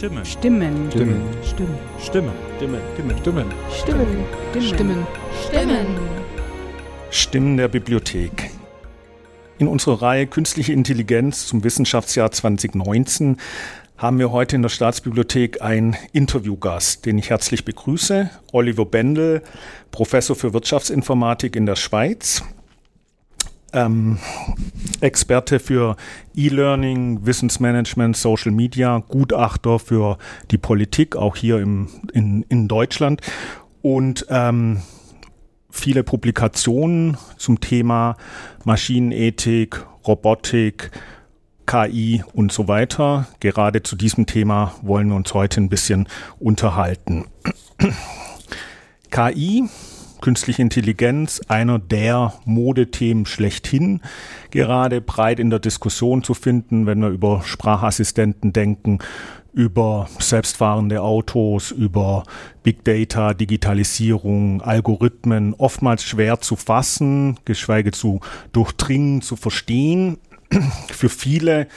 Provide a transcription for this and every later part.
Stimme. Stimmen. Stimmen. Stimmen. Stimme. Stimme. Stimme. Stimmen. Stimmen. Stimmen. Stimmen. Stimmen der Bibliothek. In unserer Reihe Künstliche Intelligenz zum Wissenschaftsjahr 2019 haben wir heute in der Staatsbibliothek einen Interviewgast, den ich herzlich begrüße. Oliver Bendel, Professor für Wirtschaftsinformatik in der Schweiz, ähm, Experte für E-Learning, Wissensmanagement, Social Media, Gutachter für die Politik, auch hier im, in, in Deutschland und ähm, viele Publikationen zum Thema Maschinenethik, Robotik, KI und so weiter. Gerade zu diesem Thema wollen wir uns heute ein bisschen unterhalten. KI, künstliche Intelligenz, einer der Modethemen schlechthin, gerade breit in der Diskussion zu finden, wenn wir über Sprachassistenten denken, über selbstfahrende Autos, über Big Data, Digitalisierung, Algorithmen, oftmals schwer zu fassen, geschweige zu durchdringen, zu verstehen. Für viele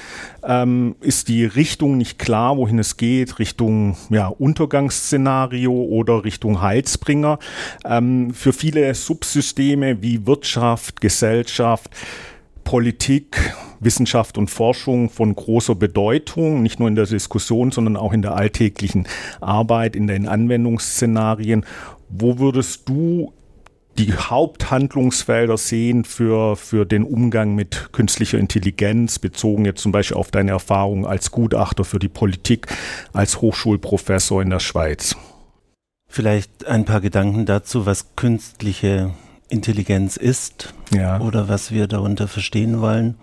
ähm, ist die Richtung nicht klar, wohin es geht, Richtung ja, Untergangsszenario oder Richtung Heilsbringer. Ähm, für viele Subsysteme wie Wirtschaft, Gesellschaft, Politik, Wissenschaft und Forschung von großer Bedeutung, nicht nur in der Diskussion, sondern auch in der alltäglichen Arbeit, in den Anwendungsszenarien. Wo würdest du die Haupthandlungsfelder sehen für, für den Umgang mit künstlicher Intelligenz, bezogen jetzt zum Beispiel auf deine Erfahrung als Gutachter für die Politik, als Hochschulprofessor in der Schweiz? Vielleicht ein paar Gedanken dazu, was künstliche Intelligenz ist ja. oder was wir darunter verstehen wollen.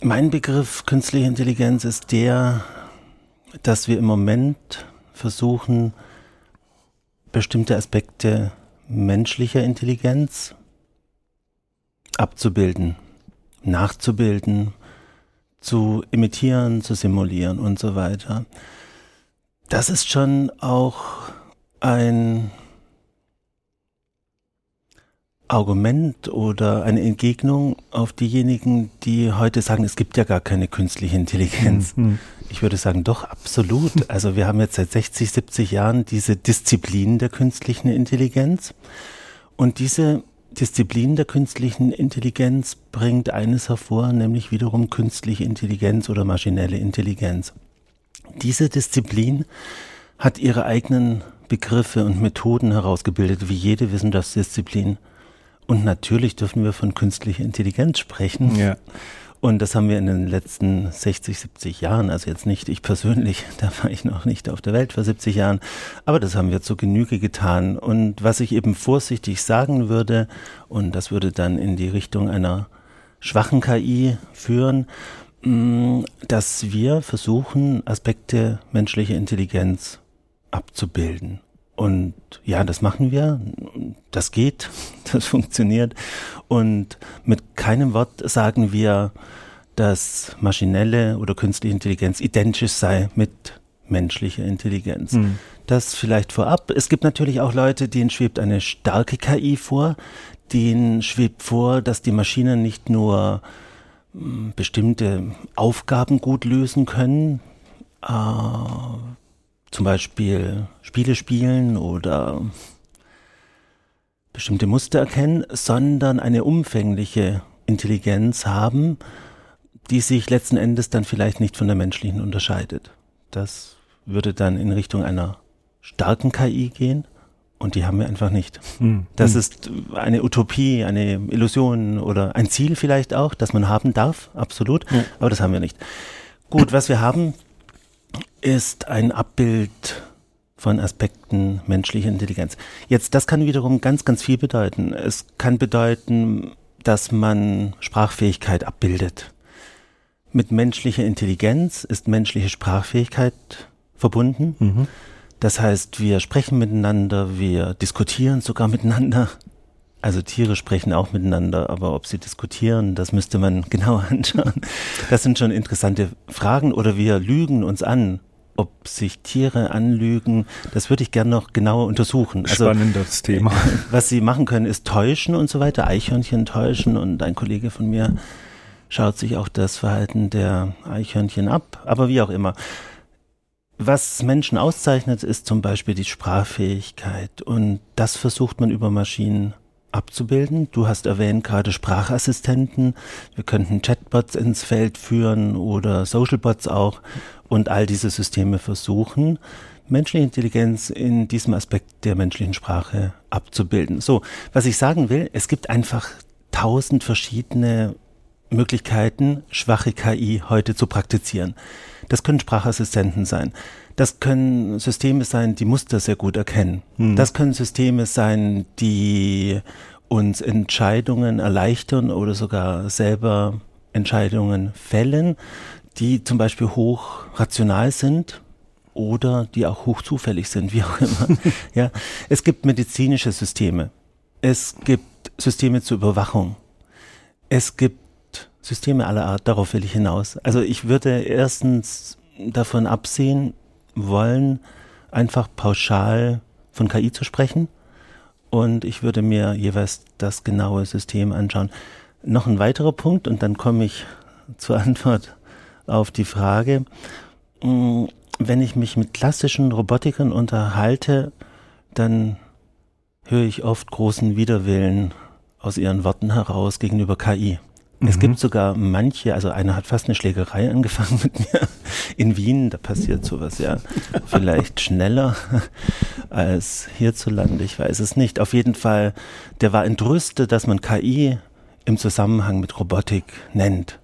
Mein Begriff künstliche Intelligenz ist der, dass wir im Moment versuchen, bestimmte Aspekte menschlicher Intelligenz abzubilden, nachzubilden, zu imitieren, zu simulieren und so weiter. Das ist schon auch ein Argument oder eine Entgegnung auf diejenigen, die heute sagen, es gibt ja gar keine künstliche Intelligenz. Mhm. Ich würde sagen, doch, absolut. Also wir haben jetzt seit 60, 70 Jahren diese Disziplin der künstlichen Intelligenz. Und diese Disziplin der künstlichen Intelligenz bringt eines hervor, nämlich wiederum künstliche Intelligenz oder maschinelle Intelligenz. Diese Disziplin hat ihre eigenen Begriffe und Methoden herausgebildet, wie jede Wissenschaftsdisziplin. Und natürlich dürfen wir von künstlicher Intelligenz sprechen. Ja. Und das haben wir in den letzten 60, 70 Jahren, also jetzt nicht ich persönlich, da war ich noch nicht auf der Welt vor 70 Jahren, aber das haben wir zur Genüge getan. Und was ich eben vorsichtig sagen würde, und das würde dann in die Richtung einer schwachen KI führen, mh, dass wir versuchen, Aspekte menschlicher Intelligenz abzubilden. Und ja, das machen wir. Das geht. Das funktioniert. Und mit keinem Wort sagen wir, dass maschinelle oder künstliche Intelligenz identisch sei mit menschlicher Intelligenz. Mhm. Das vielleicht vorab. Es gibt natürlich auch Leute, denen schwebt eine starke KI vor. Denen schwebt vor, dass die Maschinen nicht nur mh, bestimmte Aufgaben gut lösen können, äh, zum Beispiel Spiele spielen oder bestimmte Muster erkennen, sondern eine umfängliche Intelligenz haben, die sich letzten Endes dann vielleicht nicht von der menschlichen unterscheidet. Das würde dann in Richtung einer starken KI gehen und die haben wir einfach nicht. Mhm. Das ist eine Utopie, eine Illusion oder ein Ziel vielleicht auch, das man haben darf, absolut, Ja. aber das haben wir nicht. Gut, was wir haben, ist ein Abbild von Aspekten menschlicher Intelligenz. Jetzt, das kann wiederum ganz, ganz viel bedeuten. Es kann bedeuten, dass man Sprachfähigkeit abbildet. Mit menschlicher Intelligenz ist menschliche Sprachfähigkeit verbunden. Mhm. Das heißt, wir sprechen miteinander, wir diskutieren sogar miteinander. Also Tiere sprechen auch miteinander, aber ob sie diskutieren, das müsste man genauer anschauen. Das sind schon interessante Fragen. Oder wir lügen uns an. Ob sich Tiere anlügen, das würde ich gerne noch genauer untersuchen. Also Spannendes Thema. was sie machen können, ist täuschen und so weiter, Eichhörnchen täuschen. Und ein Kollege von mir schaut sich auch das Verhalten der Eichhörnchen ab. Aber wie auch immer. Was Menschen auszeichnet, ist zum Beispiel die Sprachfähigkeit. Und das versucht man über Maschinen abzubilden. Du hast erwähnt gerade Sprachassistenten. Wir könnten Chatbots ins Feld führen oder Socialbots auch und all diese Systeme versuchen, menschliche Intelligenz in diesem Aspekt der menschlichen Sprache abzubilden. So, was ich sagen will, es gibt einfach tausend verschiedene Möglichkeiten, schwache KI heute zu praktizieren. Das können Sprachassistenten sein. Das können Systeme sein, die Muster sehr gut erkennen. Mhm. Das können Systeme sein, die uns Entscheidungen erleichtern oder sogar selber Entscheidungen fällen, die zum Beispiel hoch rational sind oder die auch hoch zufällig sind, wie auch immer. ja, es gibt medizinische Systeme. Es gibt Systeme zur Überwachung. Es gibt Systeme aller Art, darauf will ich hinaus. Also ich würde erstens davon absehen wollen, einfach pauschal von KI zu sprechen. Und ich würde mir jeweils das genaue System anschauen. Noch ein weiterer Punkt und dann komme ich zur Antwort auf die Frage. Mm, wenn ich mich mit klassischen Robotikern unterhalte, dann höre ich oft großen Widerwillen aus ihren Worten heraus gegenüber KI. Es mhm. gibt sogar manche, also einer hat fast eine Schlägerei angefangen mit mir in Wien, da passiert sowas ja vielleicht schneller als hierzulande, ich weiß es nicht. Auf jeden Fall, der war entrüstet, dass man KI im Zusammenhang mit Robotik nennt.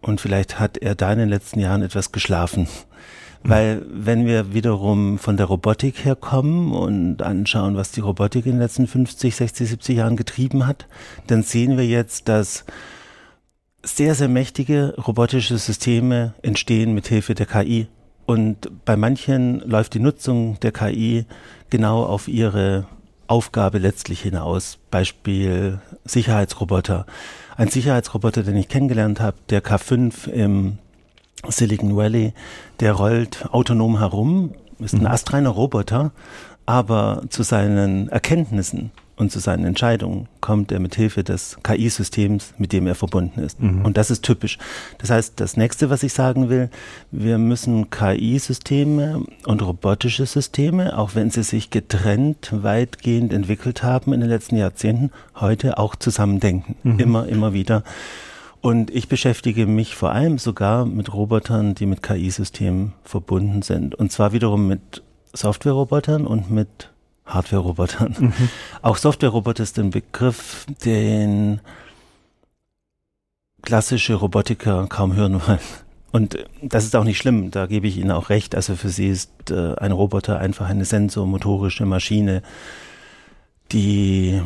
Und vielleicht hat er da in den letzten Jahren etwas geschlafen. Weil wenn wir wiederum von der Robotik herkommen und anschauen, was die Robotik in den letzten 50, 60, 70 Jahren getrieben hat, dann sehen wir jetzt, dass sehr, sehr mächtige robotische Systeme entstehen mit Hilfe der KI. Und bei manchen läuft die Nutzung der KI genau auf ihre Aufgabe letztlich hinaus. Beispiel Sicherheitsroboter. Ein Sicherheitsroboter, den ich kennengelernt habe, der K5 im Silicon Valley, der rollt autonom herum, ist ein mhm. astreiner Roboter, aber zu seinen Erkenntnissen und zu seinen Entscheidungen kommt er mit Hilfe des KI-Systems, mit dem er verbunden ist. Mhm. Und das ist typisch. Das heißt, das nächste, was ich sagen will, wir müssen KI-Systeme und robotische Systeme, auch wenn sie sich getrennt weitgehend entwickelt haben in den letzten Jahrzehnten, heute auch zusammendenken. Mhm. Immer, immer wieder. Und ich beschäftige mich vor allem sogar mit Robotern, die mit KI-Systemen verbunden sind. Und zwar wiederum mit Software-Robotern und mit Hardware-Robotern. Mhm. Auch Software-Roboter ist ein Begriff, den klassische Robotiker kaum hören wollen. Und das ist auch nicht schlimm, da gebe ich Ihnen auch recht. Also für sie ist äh, ein Roboter einfach eine sensormotorische Maschine, die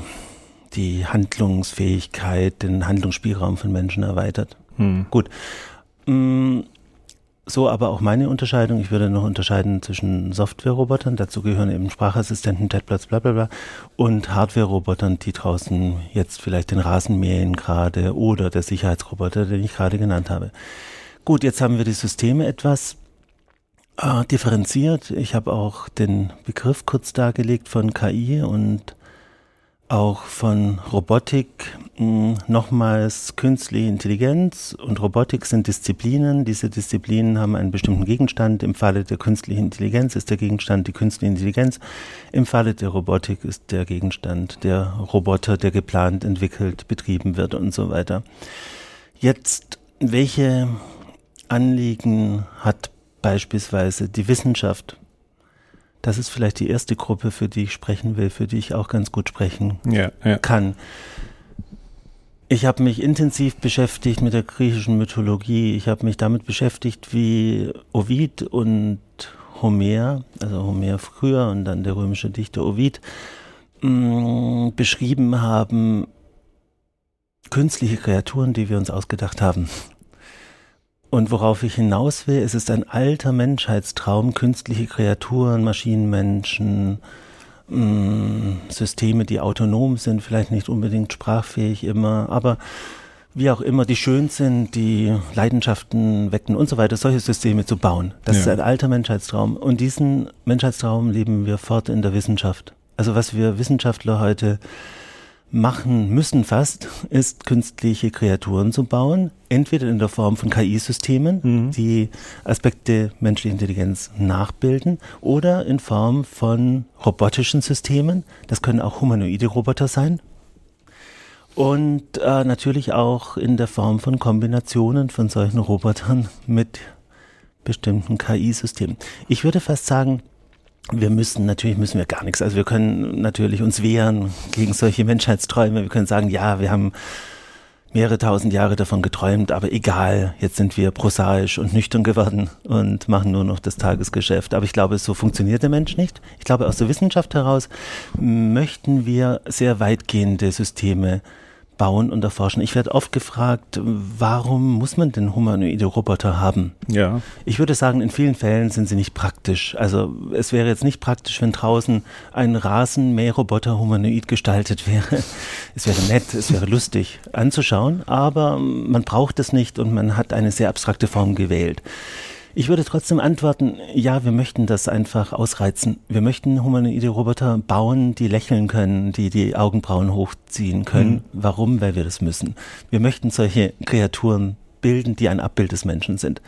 die Handlungsfähigkeit, den Handlungsspielraum von Menschen erweitert. Hm. Gut. Mm, so aber auch meine Unterscheidung. Ich würde noch unterscheiden zwischen Software-Robotern, dazu gehören eben Sprachassistenten, Chatbots, bla bla bla, und Hardware-Robotern, die draußen jetzt vielleicht den Rasen mähen gerade oder der Sicherheitsroboter, den ich gerade genannt habe. Gut, jetzt haben wir die Systeme etwas äh, differenziert. Ich habe auch den Begriff kurz dargelegt von KI und auch von Robotik hm, nochmals künstliche Intelligenz und Robotik sind Disziplinen. Diese Disziplinen haben einen bestimmten Gegenstand. Im Falle der künstlichen Intelligenz ist der Gegenstand die künstliche Intelligenz. Im Falle der Robotik ist der Gegenstand der Roboter, der geplant, entwickelt, betrieben wird und so weiter. Jetzt, welche Anliegen hat beispielsweise die Wissenschaft das ist vielleicht die erste Gruppe, für die ich sprechen will, für die ich auch ganz gut sprechen ja, ja. kann. Ich habe mich intensiv beschäftigt mit der griechischen Mythologie. Ich habe mich damit beschäftigt, wie Ovid und Homer, also Homer früher und dann der römische Dichter Ovid, mh, mm, beschrieben haben, künstliche Kreaturen, die wir uns ausgedacht haben. Und worauf ich hinaus will, es ist ein alter Menschheitstraum, künstliche Kreaturen, Maschinenmenschen, mh, mm, Systeme, die autonom sind, vielleicht nicht unbedingt sprachfähig immer, aber wie auch immer, die schön sind, die Leidenschaften wecken und so weiter, solche Systeme zu bauen. Das ja. ist ein alter Menschheitstraum. Und diesen Menschheitstraum leben wir fort in der Wissenschaft. Also was wir Wissenschaftler heute machen müssen fast, ist künstliche Kreaturen zu bauen, entweder in der Form von KI-Systemen, mhm. die Aspekte menschlicher Intelligenz nachbilden, oder in Form von robotischen Systemen. Das können auch humanoide Roboter sein. Und äh, natürlich auch in der Form von Kombinationen von solchen Robotern mit bestimmten KI-Systemen. Ich würde fast sagen, wir müssen, natürlich müssen wir gar nichts. Also wir können natürlich uns wehren gegen solche Menschheitsträume. Wir können sagen, ja, wir haben mehrere tausend Jahre davon geträumt, aber egal, jetzt sind wir prosaisch und nüchtern geworden und machen nur noch das Tagesgeschäft. Aber ich glaube, so funktioniert der Mensch nicht. Ich glaube, aus der Wissenschaft heraus möchten wir sehr weitgehende Systeme bauen und erforschen. Ich werde oft gefragt, warum muss man denn humanoide Roboter haben? Ja. Ich würde sagen, in vielen Fällen sind sie nicht praktisch. Also es wäre jetzt nicht praktisch, wenn draußen ein Rasenmäherroboter humanoid gestaltet wäre. Es wäre nett, es wäre lustig anzuschauen, aber man braucht es nicht und man hat eine sehr abstrakte Form gewählt. Ich würde trotzdem antworten, ja, wir möchten das einfach ausreizen. Wir möchten humanoide Roboter bauen, die lächeln können, die die Augenbrauen hochziehen können. Mhm. Warum? Weil wir das müssen. Wir möchten solche Kreaturen bilden, die ein Abbild des Menschen sind.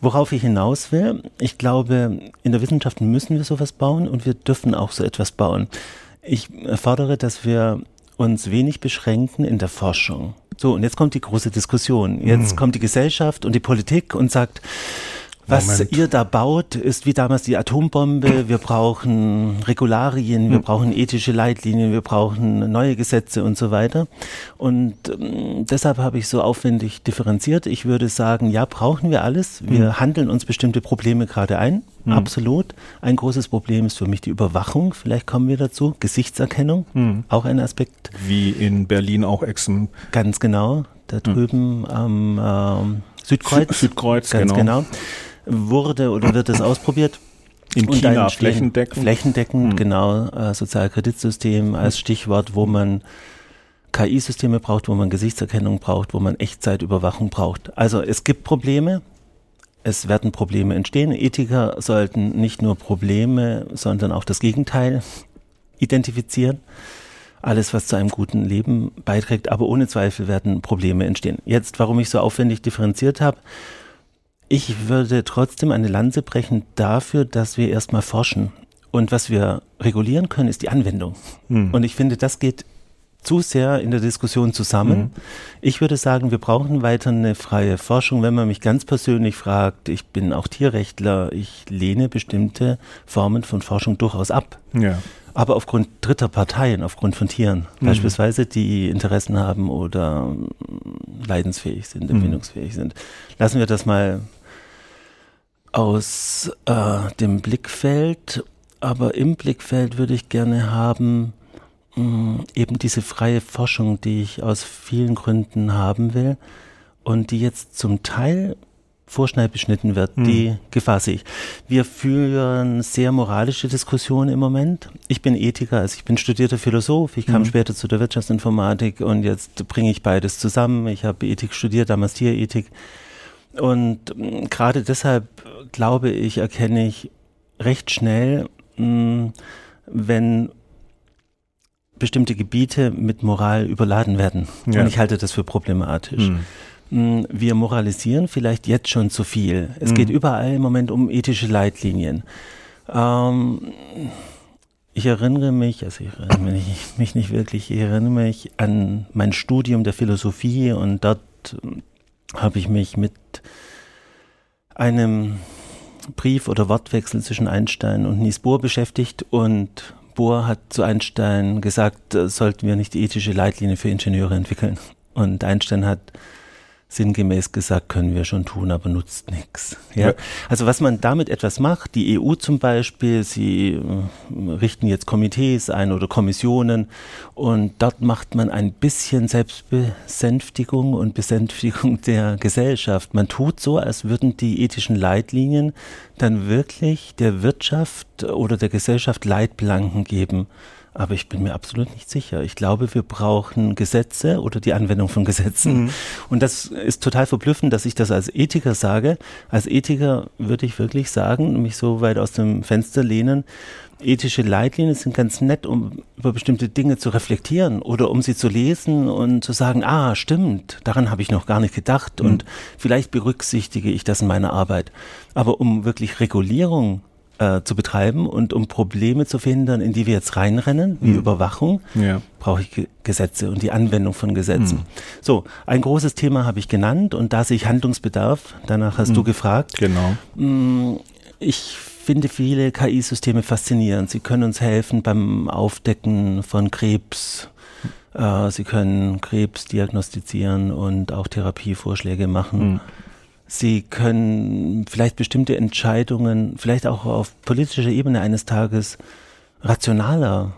Worauf ich hinaus will, ich glaube, in der Wissenschaft müssen wir sowas bauen und wir dürfen auch so etwas bauen. Ich fordere, dass wir uns wenig beschränken in der Forschung. So, und jetzt kommt die große Diskussion. Jetzt mhm. kommt die Gesellschaft und die Politik und sagt, was Moment. ihr da baut, ist wie damals die Atombombe. Wir brauchen Regularien, wir hm. brauchen ethische Leitlinien, wir brauchen neue Gesetze und so weiter. Und ähm, deshalb habe ich so aufwendig differenziert. Ich würde sagen, ja, brauchen wir alles. Wir hm. handeln uns bestimmte Probleme gerade ein. Hm. Absolut. Ein großes Problem ist für mich die Überwachung. Vielleicht kommen wir dazu. Gesichtserkennung, hm. auch ein Aspekt. Wie in Berlin auch Exen. Ganz genau. Da hm. drüben am ähm, Südkreuz. Südkreuz, ganz genau. genau wurde oder wird es ausprobiert. In und China flächendeckend. Flächendeckend, hm. genau. Äh, Sozialkreditsystem als Stichwort, wo man KI-Systeme braucht, wo man Gesichtserkennung braucht, wo man Echtzeitüberwachung braucht. Also es gibt Probleme. Es werden Probleme entstehen. Ethiker sollten nicht nur Probleme, sondern auch das Gegenteil identifizieren. Alles, was zu einem guten Leben beiträgt, aber ohne Zweifel werden Probleme entstehen. Jetzt, warum ich so aufwendig differenziert habe, ich würde trotzdem eine Lanze brechen dafür, dass wir erstmal forschen. Und was wir regulieren können, ist die Anwendung. Hm. Und ich finde, das geht zu sehr in der Diskussion zusammen. Mhm. Ich würde sagen, wir brauchen weiter eine freie Forschung. Wenn man mich ganz persönlich fragt, ich bin auch Tierrechtler, ich lehne bestimmte Formen von Forschung durchaus ab. Ja. Aber aufgrund dritter Parteien, aufgrund von Tieren, mhm. beispielsweise, die Interessen haben oder leidensfähig sind, mhm. empfindungsfähig mhm. sind. Lassen wir das mal aus äh, dem Blickfeld, aber im Blickfeld würde ich gerne haben, mh, mm, eben diese freie Forschung, die ich aus vielen Gründen haben will und die jetzt zum Teil vorschnell beschnitten wird, hm. die Gefahr sehe ich. Wir führen sehr moralische Diskussionen im Moment. Ich bin Ethiker, also ich bin studierter Philosoph, ich kam hm. später zu der Wirtschaftsinformatik und jetzt bringe ich beides zusammen. Ich habe Ethik studiert, damals Tierethik. Und mm, gerade deshalb glaube ich, erkenne ich recht schnell, mm, wenn bestimmte Gebiete mit Moral überladen werden. Ja. Und ich halte das für problematisch. Mhm. Wir moralisieren vielleicht jetzt schon zu viel. Es mhm. geht überall im Moment um ethische Leitlinien. Ähm, ich erinnere mich, also ich erinnere mich, mich nicht wirklich, ich erinnere mich an mein Studium der Philosophie und dort habe ich mich mit einem Brief oder Wortwechsel zwischen Einstein und Nies Bohr beschäftigt und Bohr hat zu Einstein gesagt, äh, sollten wir nicht die ethische Leitlinie für Ingenieure entwickeln. Und Einstein hat sinngemäß gesagt, können wir schon tun, aber nutzt nichts. Ja? Also was man damit etwas macht, die EU zum Beispiel, sie äh, richten jetzt Komitees ein oder Kommissionen und dort macht man ein bisschen Selbstbesänftigung und Besänftigung der Gesellschaft. Man tut so, als würden die ethischen Leitlinien dann wirklich der Wirtschaft oder der Gesellschaft Leitplanken geben aber ich bin mir absolut nicht sicher. Ich glaube, wir brauchen Gesetze oder die Anwendung von Gesetzen. Mhm. Und das ist total verblüffend, dass ich das als Ethiker sage. Als Ethiker würde ich wirklich sagen, mich so weit aus dem Fenster lehnen, ethische Leitlinien sind ganz nett, um über bestimmte Dinge zu reflektieren oder um sie zu lesen und zu sagen, ah, stimmt, daran habe ich noch gar nicht gedacht mhm. und vielleicht berücksichtige ich das in meiner Arbeit. Aber um wirklich Regulierung äh, zu betreiben und um Probleme zu verhindern, in die wir jetzt reinrennen, wie mhm. Überwachung, ja. brauche ich Ge Gesetze und die Anwendung von Gesetzen. Mhm. So, ein großes Thema habe ich genannt und da sehe ich Handlungsbedarf. Danach hast mhm. du gefragt. Genau. Mm, ich finde viele KI-Systeme faszinierend. Sie können uns helfen beim Aufdecken von Krebs. Äh, sie können Krebs diagnostizieren und auch Therapievorschläge machen. Sie können vielleicht bestimmte Entscheidungen, vielleicht auch auf politischer Ebene eines Tages rationaler,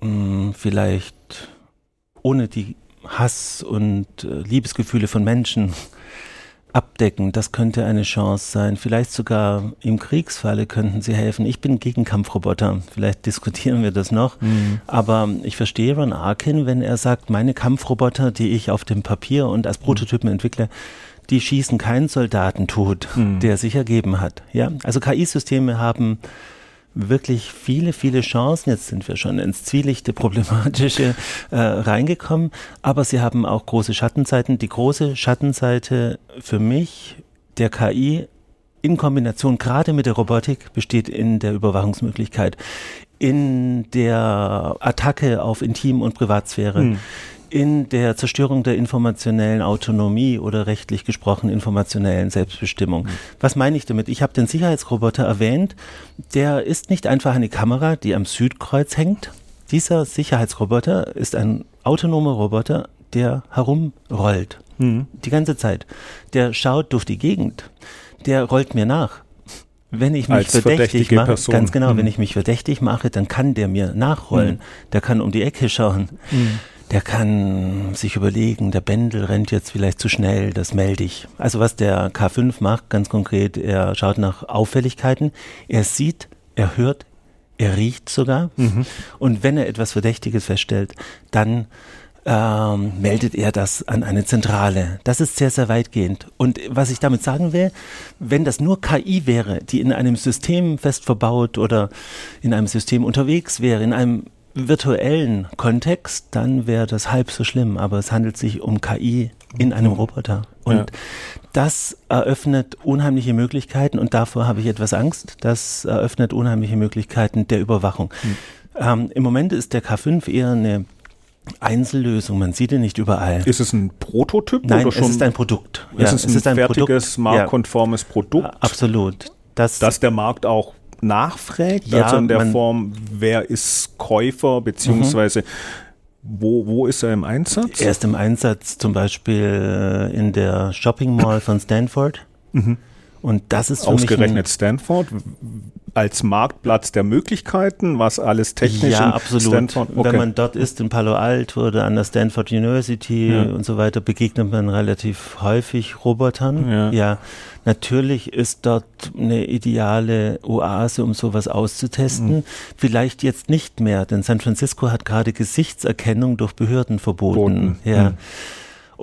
hm, vielleicht ohne die Hass und äh, Liebesgefühle von Menschen abdecken. Das könnte eine Chance sein. Vielleicht sogar im Kriegsfalle könnten sie helfen. Ich bin gegen Kampfroboter. Vielleicht diskutieren wir das noch. Mhm. Aber ich verstehe Ron Arkin, wenn er sagt, meine Kampfroboter, die ich auf dem Papier und als Prototypen mhm. entwickle, die schießen keinen Soldaten tot, mhm. der sich ergeben hat. Ja, also KI-Systeme haben wirklich viele, viele Chancen. Jetzt sind wir schon ins zwielichte Problematische äh, reingekommen, aber sie haben auch große Schattenseiten. Die große Schattenseite für mich der KI in Kombination gerade mit der Robotik besteht in der Überwachungsmöglichkeit, in der Attacke auf Intim- und Privatsphäre. Hm in der Zerstörung der informationellen Autonomie oder rechtlich gesprochen informationellen Selbstbestimmung. Mhm. Was meine ich damit? Ich habe den Sicherheitsroboter erwähnt. Der ist nicht einfach eine Kamera, die am Südkreuz hängt. Dieser Sicherheitsroboter ist ein autonomer Roboter, der herumrollt. Mhm. Die ganze Zeit. Der schaut durch die Gegend. Der rollt mir nach. Wenn ich mich verdächtig mache, Person. ganz genau, mhm. wenn ich mich verdächtig mache, dann kann der mir nachrollen. Mhm. Der kann um die Ecke schauen. Mhm der kann sich überlegen, der Bändel rennt jetzt vielleicht zu schnell, das melde ich. Also was der K5 macht, ganz konkret, er schaut nach Auffälligkeiten, er sieht, er hört, er riecht sogar. Mhm. Und wenn er etwas Verdächtiges feststellt, dann ähm, meldet er das an eine Zentrale. Das ist sehr, sehr weitgehend. Und was ich damit sagen will, wenn das nur KI wäre, die in einem System fest verbaut oder in einem System unterwegs wäre, in einem virtuellen Kontext, dann wäre das halb so schlimm. Aber es handelt sich um KI in einem Roboter. Und ja. das eröffnet unheimliche Möglichkeiten und davor habe ich etwas Angst. Das eröffnet unheimliche Möglichkeiten der Überwachung. Hm. Ähm, Im Moment ist der K5 eher eine Einzellösung, man sieht ihn nicht überall. Ist es ein Prototyp? Nein, oder schon? es ist ein Produkt. Ja, es ist ein, es ist ein fertiges, Produkt, marktkonformes. Produkt. Absolut. Das, das der Markt auch nachfragt, ja, also in der Form, wer ist Käufer, beziehungsweise mhm. wo, wo ist er im Einsatz? Er ist im Einsatz zum Beispiel in der Shopping Mall von Stanford. Mhm. Und das ist ausgerechnet Stanford als Marktplatz der Möglichkeiten, was alles technisch Ja, absolut. Stanford, okay. Wenn man dort ist in Palo Alto oder an der Stanford University ja. und so weiter, begegnet man relativ häufig Robotern. Ja. ja. Natürlich ist dort eine ideale Oase, um sowas auszutesten. Mhm. Vielleicht jetzt nicht mehr, denn San Francisco hat gerade Gesichtserkennung durch Behörden verboten. Boten. Ja. Mhm.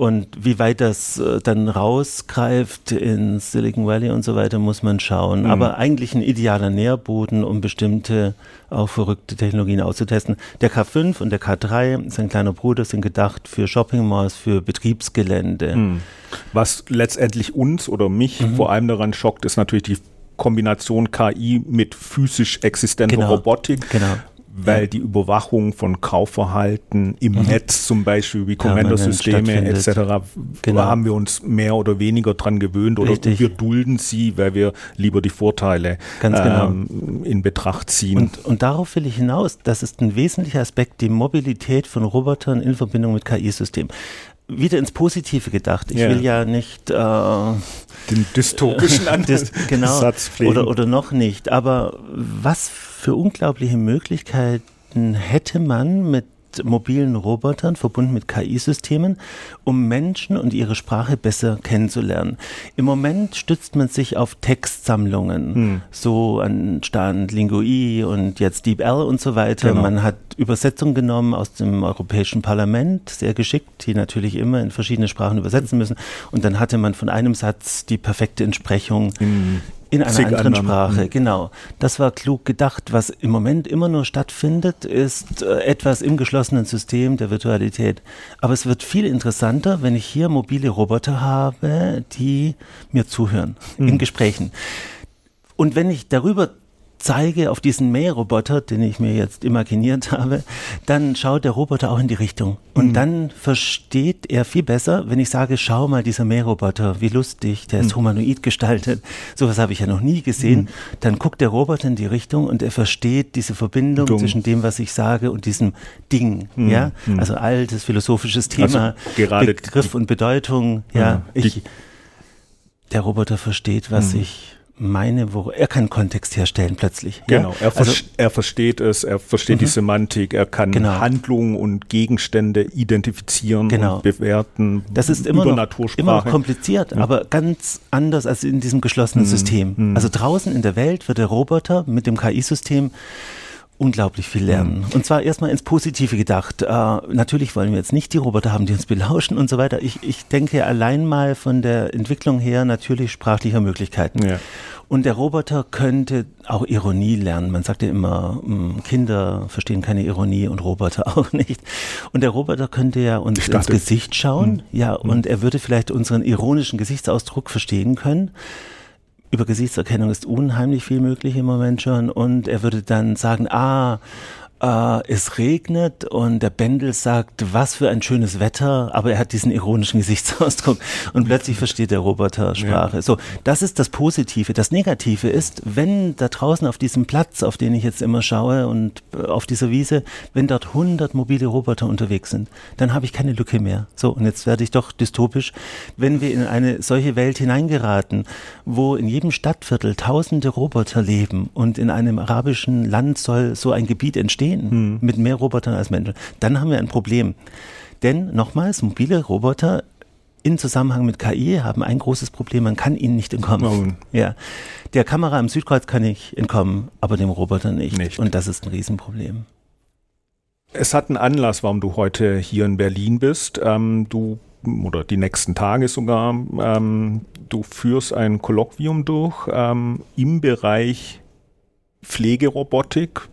Und wie weit das äh, dann rausgreift in Silicon Valley und so weiter, muss man schauen. Mhm. Aber eigentlich ein idealer Nährboden, um bestimmte auch verrückte Technologien auszutesten. Der K5 und der K3, sein kleiner Bruder, sind gedacht für Shopping Malls, für Betriebsgelände. Mhm. Was letztendlich uns oder mich mhm. vor allem daran schockt, ist natürlich die Kombination KI mit physisch existenter genau. Robotik. Genau weil ja. die Überwachung von Kaufverhalten im mhm. Netz zum Beispiel wie Kommandosysteme etc. Genau. haben wir uns mehr oder weniger dran gewöhnt oder Richtig. wir dulden sie, weil wir lieber die Vorteile genau. ähm, in Betracht ziehen. Und, und darauf will ich hinaus, das ist ein wesentlicher Aspekt, die Mobilität von Robotern in Verbindung mit KI-Systemen wieder ins Positive gedacht. Ich ja. will ja nicht äh, den dystopischen Ansatz genau, pflegen. Oder, oder noch nicht. Aber was für unglaubliche Möglichkeiten hätte man mit mobilen Robotern verbunden mit KI-Systemen, um Menschen und ihre Sprache besser kennenzulernen. Im Moment stützt man sich auf Textsammlungen, hm. so anstand Lingui und jetzt DeepL und so weiter. Genau. Man hat Übersetzungen genommen aus dem Europäischen Parlament, sehr geschickt, die natürlich immer in verschiedene Sprachen übersetzen müssen. Und dann hatte man von einem Satz die perfekte Entsprechung in, in einer anderen, anderen Sprache, mhm. genau. Das war klug gedacht. Was im Moment immer nur stattfindet, ist äh, etwas im geschlossenen System der Virtualität. Aber es wird viel interessanter, wenn ich hier mobile Roboter habe, die mir zuhören mhm. in Gesprächen. Und wenn ich darüber zeige auf diesen Mähroboter, den ich mir jetzt imaginiert habe, dann schaut der Roboter auch in die Richtung. Und mhm. dann versteht er viel besser, wenn ich sage, schau mal, dieser Mähroboter, wie lustig, der ist mhm. humanoid gestaltet. Sowas habe ich ja noch nie gesehen. Mhm. Dann guckt der Roboter in die Richtung und er versteht diese Verbindung Dumm. zwischen dem, was ich sage und diesem Ding. Mhm. Ja, mhm. also altes philosophisches Thema, also Begriff und Bedeutung. Ja, ich, der Roboter versteht, was ich meine, wo er kann Kontext herstellen plötzlich. Genau, ja? er, also, er, versteht es, er versteht -hmm. die Semantik, er kann genau. Handlungen und Gegenstände identifizieren genau. und bewerten. Das ist immer, noch, immer noch kompliziert, ja. aber ganz anders als in diesem geschlossenen mhm. System. Mhm. Also draußen in der Welt wird der Roboter mit dem KI-System unglaublich viel lernen. Und zwar erstmal ins Positive gedacht. Äh, natürlich wollen wir jetzt nicht die Roboter haben, die uns belauschen und so weiter. Ich, ich denke allein mal von der Entwicklung her natürlich sprachlicher Möglichkeiten. Ja. Und der Roboter könnte auch Ironie lernen. Man sagt ja immer, hm, Kinder verstehen keine Ironie und Roboter auch nicht. Und der Roboter könnte ja uns ins Gesicht schauen, hm. ja, hm. und er würde vielleicht unseren ironischen Gesichtsausdruck verstehen können über Gesichtserkennung ist unheimlich viel möglich im Moment schon. Und er würde dann sagen, ah, äh, es regnet und der Bendel sagt, was für ein schönes Wetter, aber er hat diesen ironischen Gesichtsausdruck und plötzlich versteht der Roboter Sprache. Ja. So, das ist das Positive. Das Negative ist, wenn da draußen auf diesem Platz, auf den ich jetzt immer schaue und äh, auf dieser Wiese, wenn dort 100 mobile Roboter unterwegs sind, dann habe ich keine Lücke mehr. So, und jetzt werde ich doch dystopisch, wenn wir in eine solche Welt hineingeraten, wo in jedem Stadtviertel tausende Roboter leben und in einem arabischen Land soll so ein Gebiet entstehen, sehen hm. mit mehr Robotern als Menschen, dann haben wir ein Problem. Denn nochmals, mobile Roboter in Zusammenhang mit KI haben ein großes Problem, man kann ihnen nicht entkommen. Oh. Ja. Der Kamera im Südkreuz kann ich entkommen, aber dem Roboter nicht. nicht. Und das ist ein Riesenproblem. Es hat einen Anlass, warum du heute hier in Berlin bist. Ähm, du oder die nächsten Tage sogar. Ähm, du führst ein Kolloquium durch ähm, im Bereich Pflegerobotik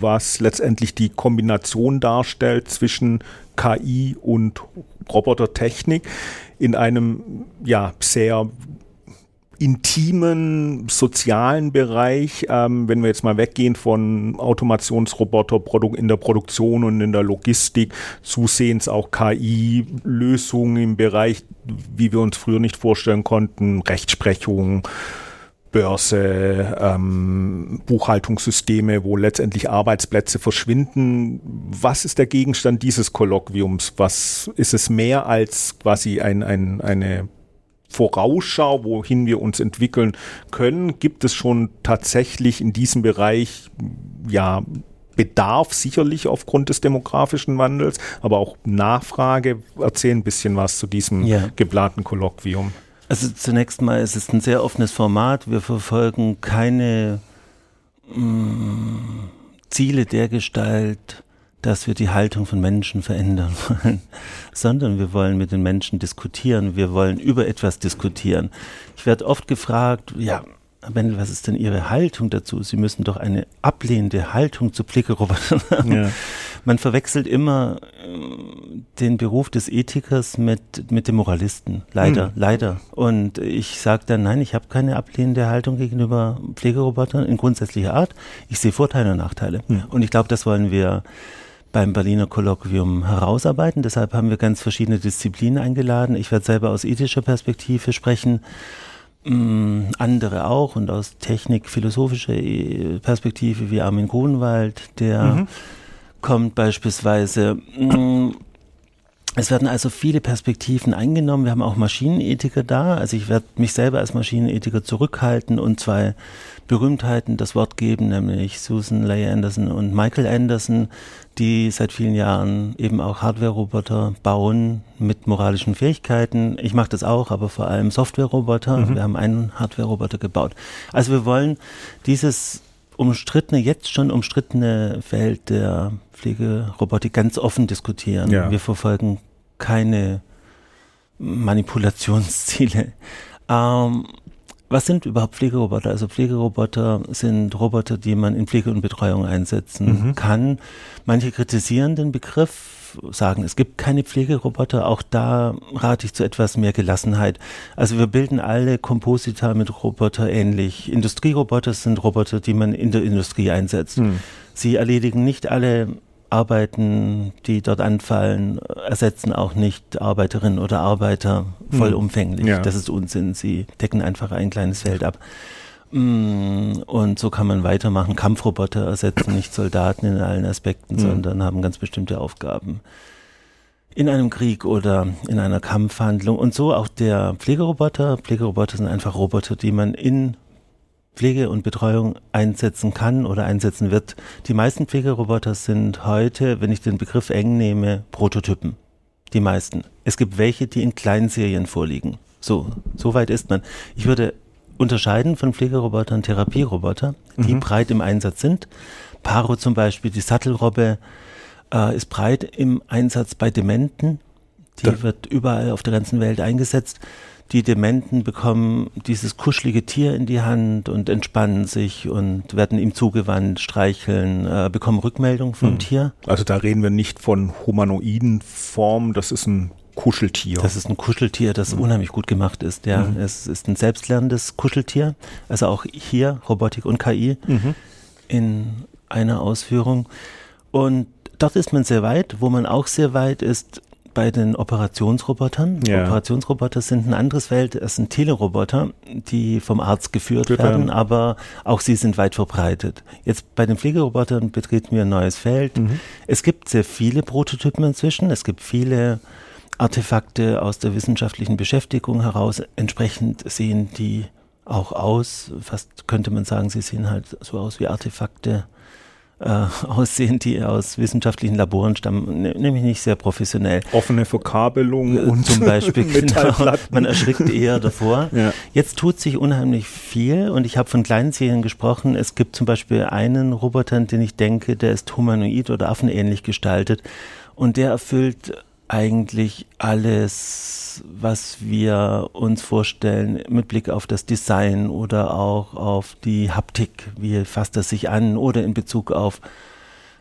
was letztendlich die Kombination darstellt zwischen KI und Robotertechnik in einem ja sehr intimen sozialen Bereich, ähm, wenn wir jetzt mal weggehen von Automationsroboter in der Produktion und in der Logistik, zusehends auch KI-Lösungen im Bereich, wie wir uns früher nicht vorstellen konnten, Rechtsprechung, Börse, ähm, Buchhaltungssysteme, wo letztendlich Arbeitsplätze verschwinden. Was ist der Gegenstand dieses Kolloquiums? Was ist es mehr als quasi ein, ein, eine Vorausschau, wohin wir uns entwickeln können? Gibt es schon tatsächlich in diesem Bereich ja Bedarf sicherlich aufgrund des demografischen Wandels, aber auch Nachfrage. Erzähl ein bisschen was zu diesem ja. geplanten Kolloquium. Also zunächst mal ist es ein sehr offenes Format. Wir verfolgen keine mh, mm, Ziele der Gestalt, dass wir die Haltung von Menschen verändern wollen, sondern wir wollen mit den Menschen diskutieren. Wir wollen über etwas diskutieren. Ich werde oft gefragt, ja, Bendel, was ist denn Ihre Haltung dazu? Sie müssen doch eine ablehnende Haltung zu Blickerobotern haben. Ja. Man verwechselt immer äh, den Beruf des Ethikers mit, mit dem Moralisten. Leider, hm. leider. Und ich sage dann, nein, ich habe keine ablehnende Haltung gegenüber Pflegerobotern in grundsätzlicher Art. Ich sehe Vorteile und Nachteile. Hm. Und ich glaube, das wollen wir beim Berliner Kolloquium herausarbeiten. Deshalb haben wir ganz verschiedene Disziplinen eingeladen. Ich werde selber aus ethischer Perspektive sprechen Mm, andere auch und aus technik-philosophischer äh, Perspektive wie Armin Grunwald, der mhm. Kommt beispielsweise. Mm, Es werden also viele Perspektiven eingenommen. Wir haben auch Maschinenethiker da. Also ich werde mich selber als Maschinenethiker zurückhalten und zwei Berühmtheiten das Wort geben, nämlich Susan Leigh Anderson und Michael Anderson, die seit vielen Jahren eben auch Hardware-Roboter bauen mit moralischen Fähigkeiten. Ich mache das auch, aber vor allem Software-Roboter. Mhm. Wir haben einen Hardware-Roboter gebaut. Also wir wollen dieses umstrittene, jetzt schon umstrittene Feld der Pflegerobotik ganz offen diskutieren. Ja. Wir verfolgen keine Manipulationsziele. Ähm, was sind überhaupt Pflegeroboter? Also Pflegeroboter sind Roboter, die man in Pflege und Betreuung einsetzen mhm. kann. Manche kritisieren den Begriff, sagen, es gibt keine Pflegeroboter. Auch da rate ich zu etwas mehr Gelassenheit. Also wir bilden alle Komposita mit Roboter ähnlich. Industrieroboter sind Roboter, die man in der Industrie einsetzt. Mhm. Sie erledigen nicht alle Arbeiten, die dort anfallen, ersetzen auch nicht Arbeiterinnen oder Arbeiter vollumfänglich. Ja. Das ist Unsinn. Sie decken einfach ein kleines Feld ab. Mm, und so kann man weitermachen. Kampfroboter ersetzen nicht Soldaten in allen Aspekten, mhm. sondern haben ganz bestimmte Aufgaben in einem Krieg oder in einer Kampfhandlung. Und so auch der Pflegeroboter. Pflegeroboter sind einfach Roboter, die man in Pflege und Betreuung einsetzen kann oder einsetzen wird. Die meisten Pflegeroboter sind heute, wenn ich den Begriff eng nehme, Prototypen. Die meisten. Es gibt welche, die in Kleinserien vorliegen. So, so weit ist man. Ich würde unterscheiden von Pflegerobotern Therapieroboter, die mhm. breit im Einsatz sind. Paro zum Beispiel, die Sattelrobbe, äh, ist breit im Einsatz bei Dementen. Die da. wird überall auf der ganzen Welt eingesetzt. Die Dementen bekommen dieses kuschelige Tier in die Hand und entspannen sich und werden ihm zugewandt, streicheln, äh, bekommen Rückmeldung vom hm. Tier. Also da reden wir nicht von humanoiden Formen, das ist ein Kuscheltier. Das ist ein Kuscheltier, das mhm. unheimlich gut gemacht ist. Ja, mhm. es ist ein selbstlernendes Kuscheltier. Also auch hier Robotik und KI mhm. in einer Ausführung. Und dort ist man sehr weit. Wo man auch sehr weit ist, bei den Operationsrobotern. Ja. Operationsroboter sind ein anderes Feld. Es sind Teleroboter, die vom Arzt geführt Bitte. werden, aber auch sie sind weit verbreitet. Jetzt bei den Pflegerobotern betreten wir ein neues Feld. Mhm. Es gibt sehr viele Prototypen inzwischen. Es gibt viele Artefakte aus der wissenschaftlichen Beschäftigung heraus. Entsprechend sehen die auch aus. Fast könnte man sagen, sie sehen halt so aus wie Artefakte äh, aussehen, die aus wissenschaftlichen Laboren stammen, ne, nämlich nicht sehr professionell. Offene Verkabelung äh, und zum Beispiel genau, man erschrickt eher davor. Ja. Jetzt tut sich unheimlich viel und ich habe von kleinen Serien gesprochen. Es gibt zum Beispiel einen Roboter, den ich denke, der ist humanoid oder affenähnlich gestaltet und der erfüllt eigentlich alles, was wir uns vorstellen mit Blick auf das Design oder auch auf die Haptik, wie fasst er sich an oder in Bezug auf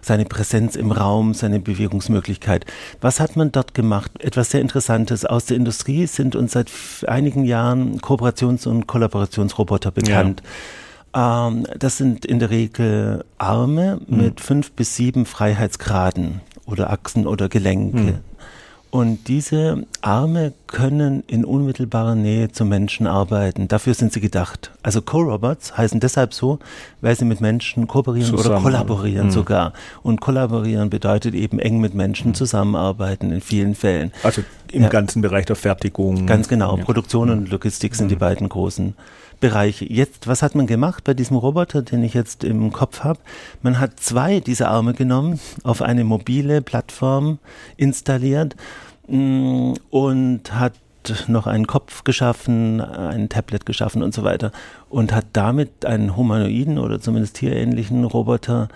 seine Präsenz im Raum, seine Bewegungsmöglichkeit. Was hat man dort gemacht? Etwas sehr Interessantes. Aus der Industrie sind uns seit einigen Jahren Kooperations- und Kollaborationsroboter bekannt. Ja. Ähm, das sind in der Regel Arme mhm. mit fünf bis sieben Freiheitsgraden oder Achsen oder Gelenke. Mhm. Und diese Arme können in unmittelbarer Nähe zum Menschen arbeiten. Dafür sind sie gedacht. Also Co-Robots heißen deshalb so, weil sie mit Menschen kooperieren oder kollaborieren mhm. sogar. Und kollaborieren bedeutet eben eng mit Menschen mhm. zusammenarbeiten in vielen Fällen. Also im ja. ganzen Bereich der Fertigung. Ganz genau. Ja. Produktion und Logistik sind die mhm. beiden großen Bereiche. Jetzt, was hat man gemacht bei diesem Roboter, den ich jetzt im Kopf habe? Man hat zwei dieser Arme genommen, auf eine mobile Plattform installiert und hat noch einen Kopf geschaffen, ein Tablet geschaffen und so weiter und hat damit einen humanoiden oder zumindest tierähnlichen Roboter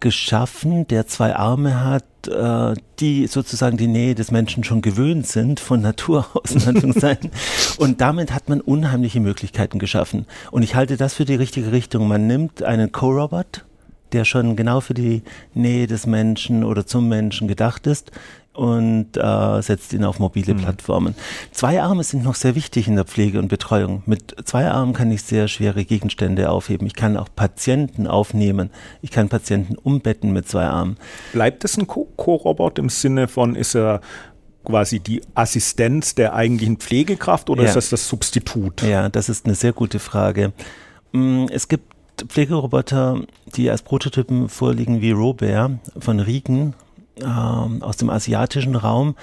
geschaffen, der zwei Arme hat, äh, die sozusagen die Nähe des Menschen schon gewöhnt sind, von Natur aus in Anführungszeichen. und damit hat man unheimliche Möglichkeiten geschaffen. Und ich halte das für die richtige Richtung. Man nimmt einen Co-Robot, der schon genau für die Nähe des Menschen oder zum Menschen gedacht ist, und äh, setzt ihn auf mobile mhm. Plattformen. Zwei Arme sind noch sehr wichtig in der Pflege und Betreuung. Mit zwei Armen kann ich sehr schwere Gegenstände aufheben. Ich kann auch Patienten aufnehmen. Ich kann Patienten umbetten mit zwei Armen. Bleibt es ein Co-Robot im Sinne von, ist er quasi die Assistenz der eigentlichen Pflegekraft oder ja. ist das das Substitut? Ja, das ist eine sehr gute Frage. Mm, es gibt Pflegeroboter, die als Prototypen vorliegen wie Robert von Riegen äh, aus dem asiatischen Raum,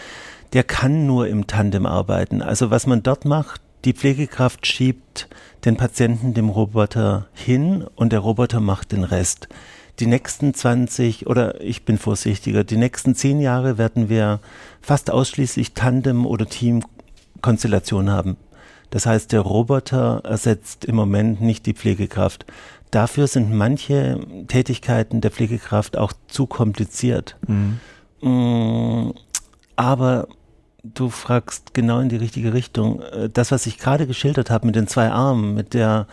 der kann nur im Tandem arbeiten. Also was man dort macht, die Pflegekraft schiebt den Patienten dem Roboter hin und der Roboter macht den Rest. Die nächsten 20 oder ich bin vorsichtiger, die nächsten 10 Jahre werden wir fast ausschließlich Tandem- oder Teamkonstellationen haben. Das heißt, der Roboter ersetzt im Moment nicht die Pflegekraft. Dafür sind manche Tätigkeiten der Pflegekraft auch zu kompliziert. Mhm. Mm, aber du fragst genau in die richtige Richtung. Äh, das, was ich gerade geschildert habe mit den zwei Armen, mit der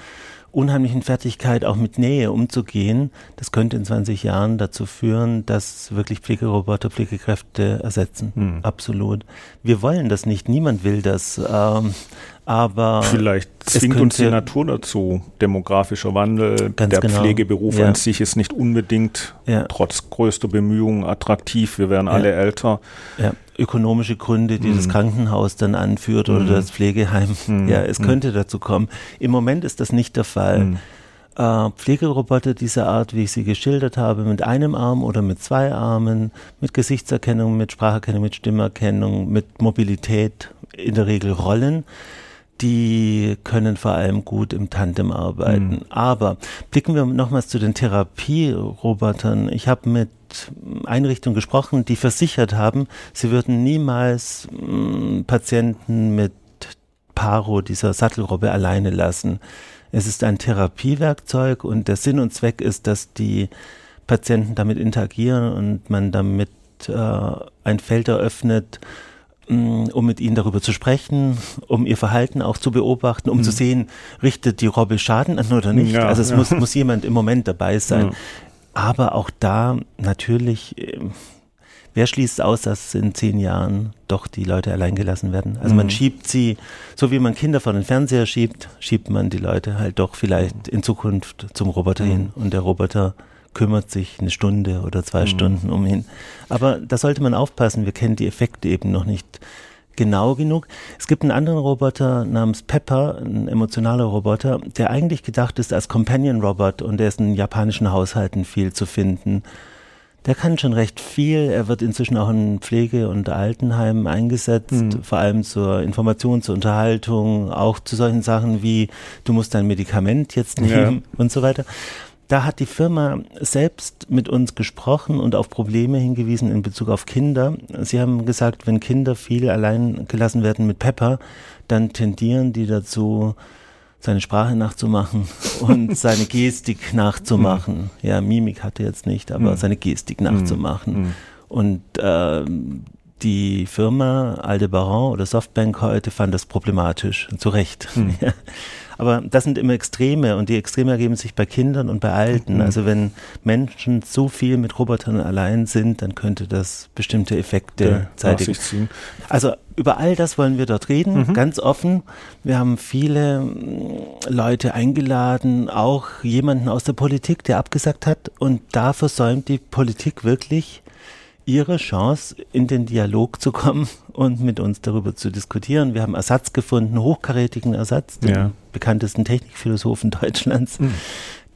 unheimlichen Fertigkeit, auch mit Nähe umzugehen, das könnte in 20 Jahren dazu führen, dass wirklich Pflegeroboter Pflegekräfte ersetzen. Hm. Absolut. Wir wollen das nicht, niemand will das. Ähm, aber vielleicht zwingt uns die Natur dazu. Demografischer Wandel, der genau. Pflegeberuf ja. an sich ist nicht unbedingt ja. trotz größter Bemühungen attraktiv. Wir werden ja. alle älter. Ökonomische Gründe, die mhm. das Krankenhaus dann anführt oder mhm. das Pflegeheim. Mhm. Ja, es mhm. könnte dazu kommen. Im Moment ist das nicht der Fall. Mhm. Äh, Pflegeroboter dieser Art, wie ich sie geschildert habe, mit einem Arm oder mit zwei Armen, mit Gesichtserkennung, mit Spracherkennung, mit Stimmerkennung, mit Mobilität, in der Regel Rollen die können vor allem gut im Tandem arbeiten. Mhm. Aber blicken wir nochmals zu den Therapierobotern. Ich habe mit Einrichtungen gesprochen, die versichert haben, sie würden niemals mh, hm, Patienten mit Paro, dieser Sattelrobbe, alleine lassen. Es ist ein Therapiewerkzeug und der Sinn und Zweck ist, dass die Patienten damit interagieren und man damit äh, ein Feld eröffnet, Mm, um mit ihnen darüber zu sprechen, um ihr Verhalten auch zu beobachten, um mhm. zu sehen, richtet die Robbe Schaden an oder nicht. Ja, also es ja. muss, muss jemand im Moment dabei sein. Ja. Aber auch da natürlich, ähm, wer schließt aus, dass in zehn Jahren doch die Leute allein gelassen werden? Also mhm. man schiebt sie, so wie man Kinder vor den Fernseher schiebt, schiebt man die Leute halt doch vielleicht in Zukunft zum Roboter mhm. hin und der Roboter kümmert sich eine Stunde oder zwei mhm. Stunden um ihn. Aber da sollte man aufpassen, wir kennen die Effekte eben noch nicht genau genug. Es gibt einen anderen Roboter namens Pepper, ein emotionaler Roboter, der eigentlich gedacht ist als Companion Robot und der ist in japanischen Haushalten viel zu finden. Der kann schon recht viel. Er wird inzwischen auch in Pflege- und Altenheimen eingesetzt, mhm. vor allem zur Information, zur Unterhaltung, auch zu solchen Sachen wie du musst dein Medikament jetzt nehmen ja. und so weiter. Da hat die Firma selbst mit uns gesprochen und auf Probleme hingewiesen in Bezug auf Kinder. Sie haben gesagt, wenn Kinder viel allein gelassen werden mit Pepper, dann tendieren die dazu, seine Sprache nachzumachen und seine Gestik nachzumachen. Ja, Mimik hatte jetzt nicht, aber hm. seine Gestik nachzumachen. Hm. Und äh, die Firma Aldebaran oder Softbank heute fand das problematisch, zu Recht. Hm. Ja. Aber das sind immer Extreme und die Extreme ergeben sich bei Kindern und bei Alten. Mhm. Also wenn Menschen so viel mit Robotern allein sind, dann könnte das bestimmte Effekte zeitigen. Also über all das wollen wir dort reden, mhm. ganz offen. Wir haben viele mm, Leute eingeladen, auch jemanden aus der Politik, der abgesagt hat. Und da versäumt die Politik wirklich ihre Chance, in den Dialog zu kommen und mit uns darüber zu diskutieren. Wir haben Ersatz gefunden, hochkarätigen Ersatz, den ja. bekanntesten Technikphilosophen Deutschlands, mhm.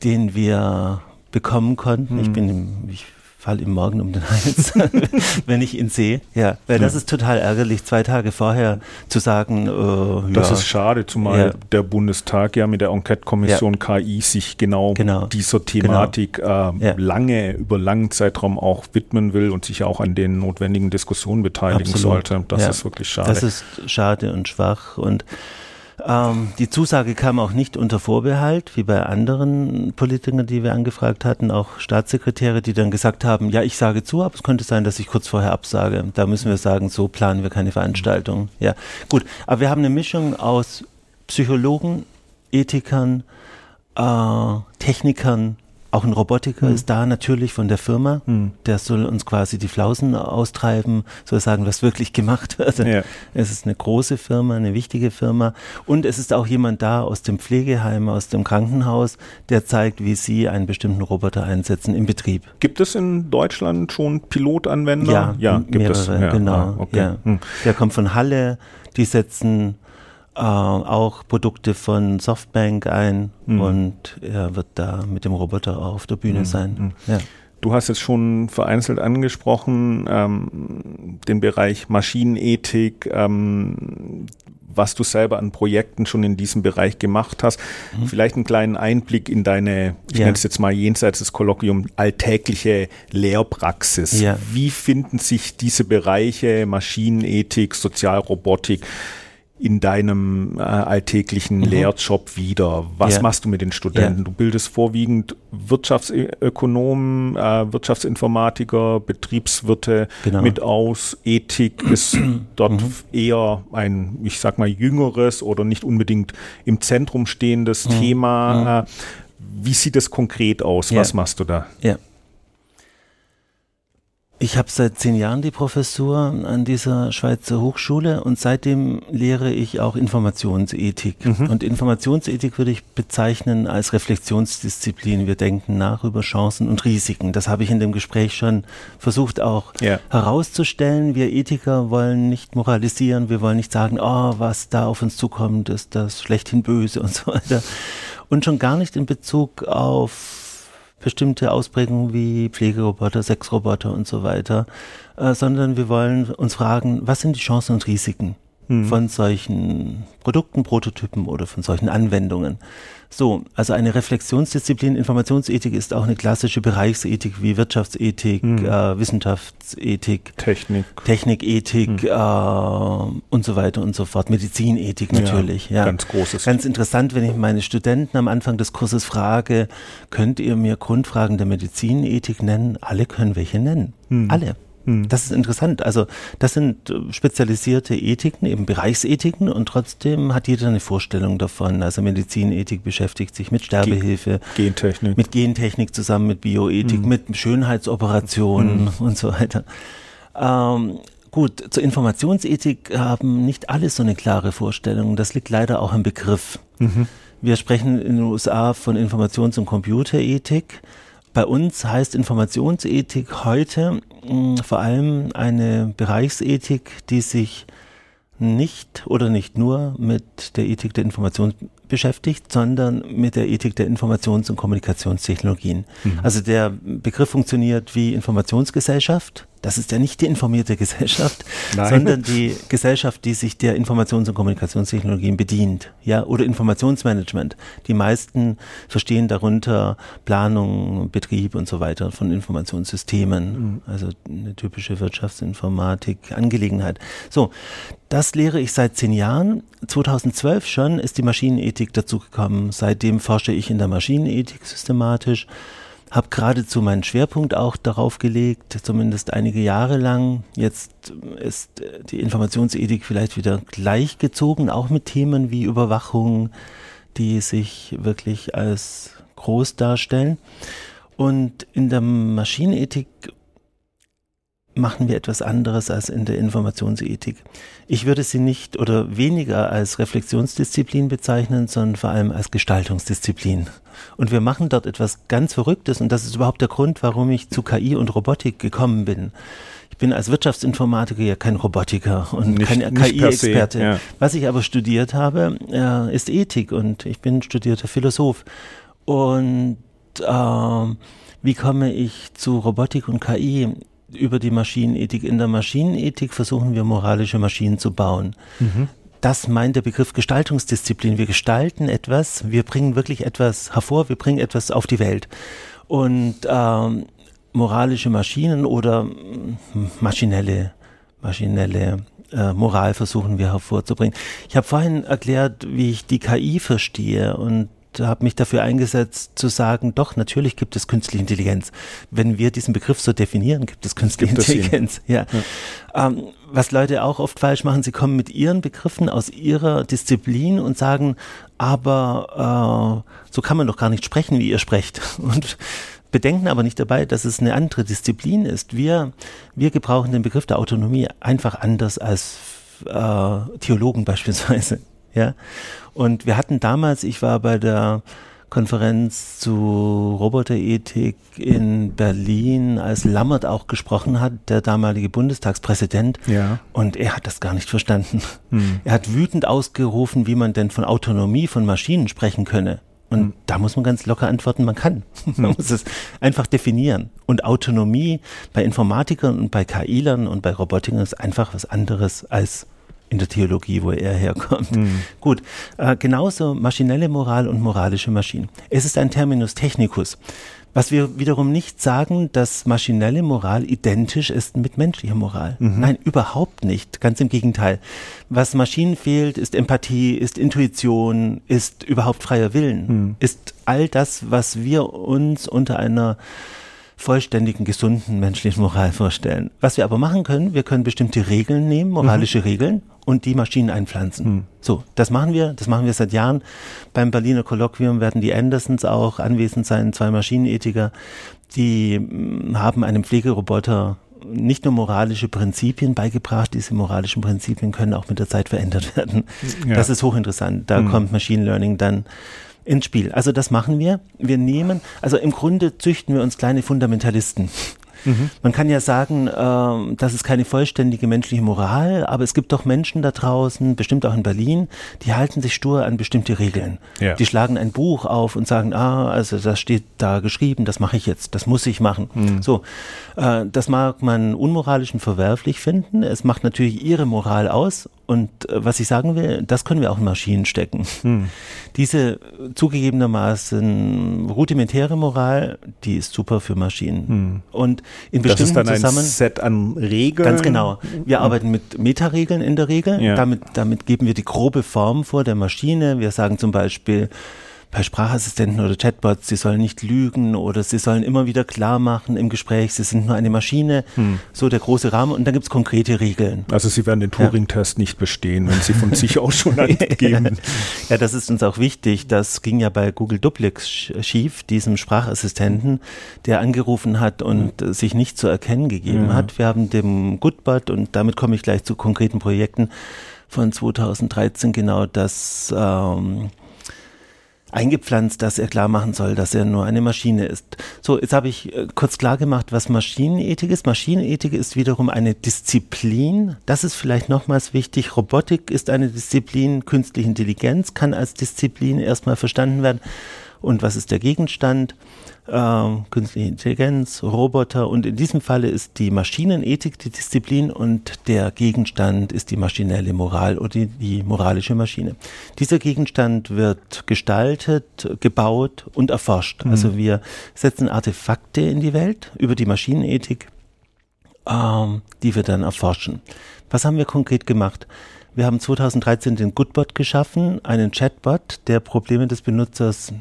den wir bekommen konnten. Mhm. Ich bin im, ich fall ihm morgen um den Hals, wenn ich ihn sehe. Ja, weil das ist total ärgerlich, zwei Tage vorher zu sagen, äh, Das ja. ist schade, zumal ja. der Bundestag ja mit der Enquete-Kommission. KI sich genau, genau. dieser Thematik genau. äh, lange, über langen Zeitraum auch widmen will und sich auch an den notwendigen Diskussionen beteiligen Absolut. sollte. Das ist wirklich schade. Das ist schade und schwach und ähm, die Zusage kam auch nicht unter Vorbehalt, wie bei anderen Politikern, die wir angefragt hatten, auch Staatssekretäre, die dann gesagt haben, ja, ich sage zu, aber es könnte sein, dass ich kurz vorher absage. Da müssen wir sagen, so planen wir keine Veranstaltung. Ja, gut. Aber wir haben eine Mischung aus Psychologen, Ethikern, äh, Technikern, auch ein Robotiker mhm. ist da natürlich von der Firma. Mhm. Der soll uns quasi die Flausen austreiben, soll sagen, was wirklich gemacht wird. Ja. Es ist eine große Firma, eine wichtige Firma. Und es ist auch jemand da aus dem Pflegeheim, aus dem Krankenhaus, der zeigt, wie sie einen bestimmten Roboter einsetzen im Betrieb. Gibt es in Deutschland schon Pilotanwender? Ja, ja gibt mehrere, es. Ja, genau. Ah, okay. ja. Hm. Der kommt von Halle. Die setzen äh, auch Produkte von Softbank ein mhm. und er wird da mit dem Roboter auch auf der Bühne mhm. sein. Mhm. Ja. Du hast jetzt schon vereinzelt angesprochen, ähm, den Bereich Maschinenethik, ähm, was du selber an Projekten schon in diesem Bereich gemacht hast. Mhm. Vielleicht einen kleinen Einblick in deine, ich ja. nenne es jetzt mal jenseits des Kolloquium, alltägliche Lehrpraxis. Ja. Wie finden sich diese Bereiche Maschinenethik, Sozialrobotik in deinem äh, alltäglichen mhm. Lehrjob wieder? Was ja. machst du mit den Studenten? Ja. Du bildest vorwiegend Wirtschaftsökonomen, äh, Wirtschaftsinformatiker, Betriebswirte genau. mit aus. Ethik ist dort mhm. eher ein, ich sag mal, jüngeres oder nicht unbedingt im Zentrum stehendes mhm. Thema. Mhm. Äh, wie sieht es konkret aus? Ja. Was machst du da? Ja. Ich habe seit zehn Jahren die Professur an dieser Schweizer Hochschule und seitdem lehre ich auch Informationsethik. Mhm. Und Informationsethik würde ich bezeichnen als Reflexionsdisziplin. Wir denken nach über Chancen und Risiken. Das habe ich in dem Gespräch schon versucht auch ja. herauszustellen. Wir Ethiker wollen nicht moralisieren, wir wollen nicht sagen, oh, was da auf uns zukommt, ist das schlechthin böse und so weiter. Und schon gar nicht in Bezug auf bestimmte Ausprägungen wie Pflegeroboter, Sexroboter und so weiter, äh, sondern wir wollen uns fragen, was sind die Chancen und Risiken mhm. von solchen Produkten, Prototypen oder von solchen Anwendungen. So, also eine Reflexionsdisziplin, Informationsethik ist auch eine klassische Bereichsethik wie Wirtschaftsethik, mhm. äh, Wissenschaftsethik, Technik, Technikethik mhm. äh, und so weiter und so fort. Medizinethik natürlich. Ja, ja, Ganz großes. Ganz interessant, wenn ich meine Studenten am Anfang des Kurses frage, könnt ihr mir Grundfragen der Medizinethik nennen? Alle können welche nennen. Mhm. Alle. Hm. Das ist interessant. Also das sind äh, spezialisierte Ethiken, eben Bereichsethiken und trotzdem hat jeder eine Vorstellung davon. Also Medizinethik beschäftigt sich mit Sterbehilfe, Gentechnik, mit Gentechnik zusammen mit Bioethik, hm. mit Schönheitsoperationen hm. und so weiter. Ähm, gut, zur Informationsethik haben nicht alle so eine klare Vorstellung. Das liegt leider auch im Begriff. Mhm. Wir sprechen in den USA von Informations- und Computerethik. Bei uns heißt Informationsethik heute mh, hm, vor allem eine Bereichsethik, die sich nicht oder nicht nur mit der Ethik der Information beschäftigt, sondern mit der Ethik der Informations- und Kommunikationstechnologien. Mhm. Also der Begriff funktioniert wie Informationsgesellschaft. Das ist ja nicht die informierte Gesellschaft, Nein. sondern die Gesellschaft, die sich der Informations- und Kommunikationstechnologien bedient, ja, oder Informationsmanagement. Die meisten verstehen darunter Planung, Betrieb und so weiter von Informationssystemen, mhm. also eine typische Wirtschaftsinformatik Angelegenheit. So, das lehre ich seit zehn Jahren. 2012 schon ist die Maschinenethik dazugekommen. Seitdem forsche ich in der Maschinenethik systematisch. Habe geradezu meinen Schwerpunkt auch darauf gelegt, zumindest einige Jahre lang. Jetzt ist die Informationsethik vielleicht wieder gleichgezogen, auch mit Themen wie Überwachung, die sich wirklich als groß darstellen. Und in der Maschinenethik machen wir etwas anderes als in der Informationsethik. Ich würde sie nicht oder weniger als Reflexionsdisziplin bezeichnen, sondern vor allem als Gestaltungsdisziplin. Und wir machen dort etwas ganz Verrücktes und das ist überhaupt der Grund, warum ich zu KI und Robotik gekommen bin. Ich bin als Wirtschaftsinformatiker ja kein Robotiker und nicht, kein KI-Experte. Ja. Was ich aber studiert habe, äh, ist Ethik und ich bin studierter Philosoph. Und äh, wie komme ich zu Robotik und KI? Über die Maschinenethik. In der Maschinenethik versuchen wir moralische Maschinen zu bauen. Mhm. Das meint der Begriff Gestaltungsdisziplin. Wir gestalten etwas, wir bringen wirklich etwas hervor, wir bringen etwas auf die Welt. Und ähm, moralische Maschinen oder hm, maschinelle, maschinelle äh, Moral versuchen wir hervorzubringen. Ich habe vorhin erklärt, wie ich die KI verstehe und habe mich dafür eingesetzt zu sagen, doch, natürlich gibt es künstliche Intelligenz. Wenn wir diesen Begriff so definieren, gibt es künstliche gibt Intelligenz. Ja. ja. Ähm, was Leute auch oft falsch machen, sie kommen mit ihren Begriffen aus ihrer Disziplin und sagen, aber äh, so kann man doch gar nicht sprechen, wie ihr sprecht. Und bedenken aber nicht dabei, dass es eine andere Disziplin ist. Wir, wir gebrauchen den Begriff der Autonomie einfach anders als äh, Theologen beispielsweise. Ja. Und wir hatten damals, ich war bei der Konferenz zu Roboterethik in Berlin, als Lammert auch gesprochen hat, der damalige Bundestagspräsident. Ja. Und er hat das gar nicht verstanden. Hm. Er hat wütend ausgerufen, wie man denn von Autonomie von Maschinen sprechen könne. Und mhm. da muss man ganz locker antworten, man kann. man muss es einfach definieren. Und Autonomie bei Informatikern und bei KI-Lern und bei Robotikern ist einfach was anderes als in der Theologie, wo er herkommt. Mhm. Gut, äh, genauso maschinelle Moral und moralische Maschinen. Es ist ein Terminus technicus. Was wir wiederum nicht sagen, dass maschinelle Moral identisch ist mit menschlicher Moral. Mhm. Nein, überhaupt nicht. Ganz im Gegenteil. Was Maschinen fehlt, ist Empathie, ist Intuition, ist überhaupt freier Willen, mhm. ist all das, was wir uns unter einer vollständigen, gesunden menschlichen Moral vorstellen. Was wir aber machen können, wir können bestimmte Regeln nehmen, moralische mhm. Regeln, und die Maschinen einpflanzen. Mhm. So, das machen wir, das machen wir seit Jahren. Beim Berliner Kolloquium werden die Andersons auch anwesend sein, zwei Maschinenethiker, die hm, haben einem Pflegeroboter nicht nur moralische Prinzipien beigebracht, diese moralischen Prinzipien können auch mit der Zeit verändert werden. Ja. Das ist hochinteressant. Da mhm. kommt Machine Learning dann ins Spiel. Also das machen wir. Wir nehmen, also im Grunde züchten wir uns kleine Fundamentalisten. Mhm. Man kann ja sagen, äh, das ist keine vollständige menschliche Moral, aber es gibt doch Menschen da draußen, bestimmt auch in Berlin, die halten sich stur an bestimmte Regeln. Ja. Die schlagen ein Buch auf und sagen, ah, also das steht da geschrieben, das mache ich jetzt, das muss ich machen. Mhm. So, äh, das mag man unmoralisch und verwerflich finden. Es macht natürlich ihre Moral aus und äh, was ich sagen will, das können wir auch in Maschinen stecken. Hm. Diese zugegebenermaßen rudimentäre Moral, die ist super für Maschinen. Hm. Und in bestimmten das ist dann ein Set an Regeln. Ganz genau. Wir hm. arbeiten mit Metaregeln in der Regel. Ja. Damit, damit geben wir die grobe Form vor der Maschine. Wir sagen zum Beispiel, bei Sprachassistenten oder Chatbots, sie sollen nicht lügen oder sie sollen immer wieder klar machen im Gespräch, sie sind nur eine Maschine, hm. so der große Rahmen und dann gibt es konkrete Regeln. Also sie werden den Turing-Test ja. nicht bestehen, wenn sie von sich aus schon angeben. ja, das ist uns auch wichtig. Das ging ja bei Google Duplex schief, diesem Sprachassistenten, der angerufen hat und hm. sich nicht zu erkennen gegeben ja. hat. Wir haben dem Goodbot und damit komme ich gleich zu konkreten Projekten von 2013 genau das ähm, eingepflanzt, dass er klar machen soll, dass er nur eine Maschine ist. So, jetzt habe ich äh, kurz klar gemacht, was Maschinenethik ist. Maschinenethik ist wiederum eine Disziplin. Das ist vielleicht nochmals wichtig. Robotik ist eine Disziplin. Künstliche Intelligenz kann als Disziplin erstmal verstanden werden. Und was ist der Gegenstand? Äh, künstliche Intelligenz, Roboter und in diesem Falle ist die Maschinenethik die Disziplin und der Gegenstand ist die maschinelle Moral oder die, die moralische Maschine. Dieser Gegenstand wird gestaltet, gebaut und erforscht. Mhm. Also wir setzen Artefakte in die Welt über die Maschinenethik, ähm, die wir dann erforschen. Was haben wir konkret gemacht? Wir haben 2013 den Goodbot geschaffen, einen Chatbot, der Probleme des Benutzers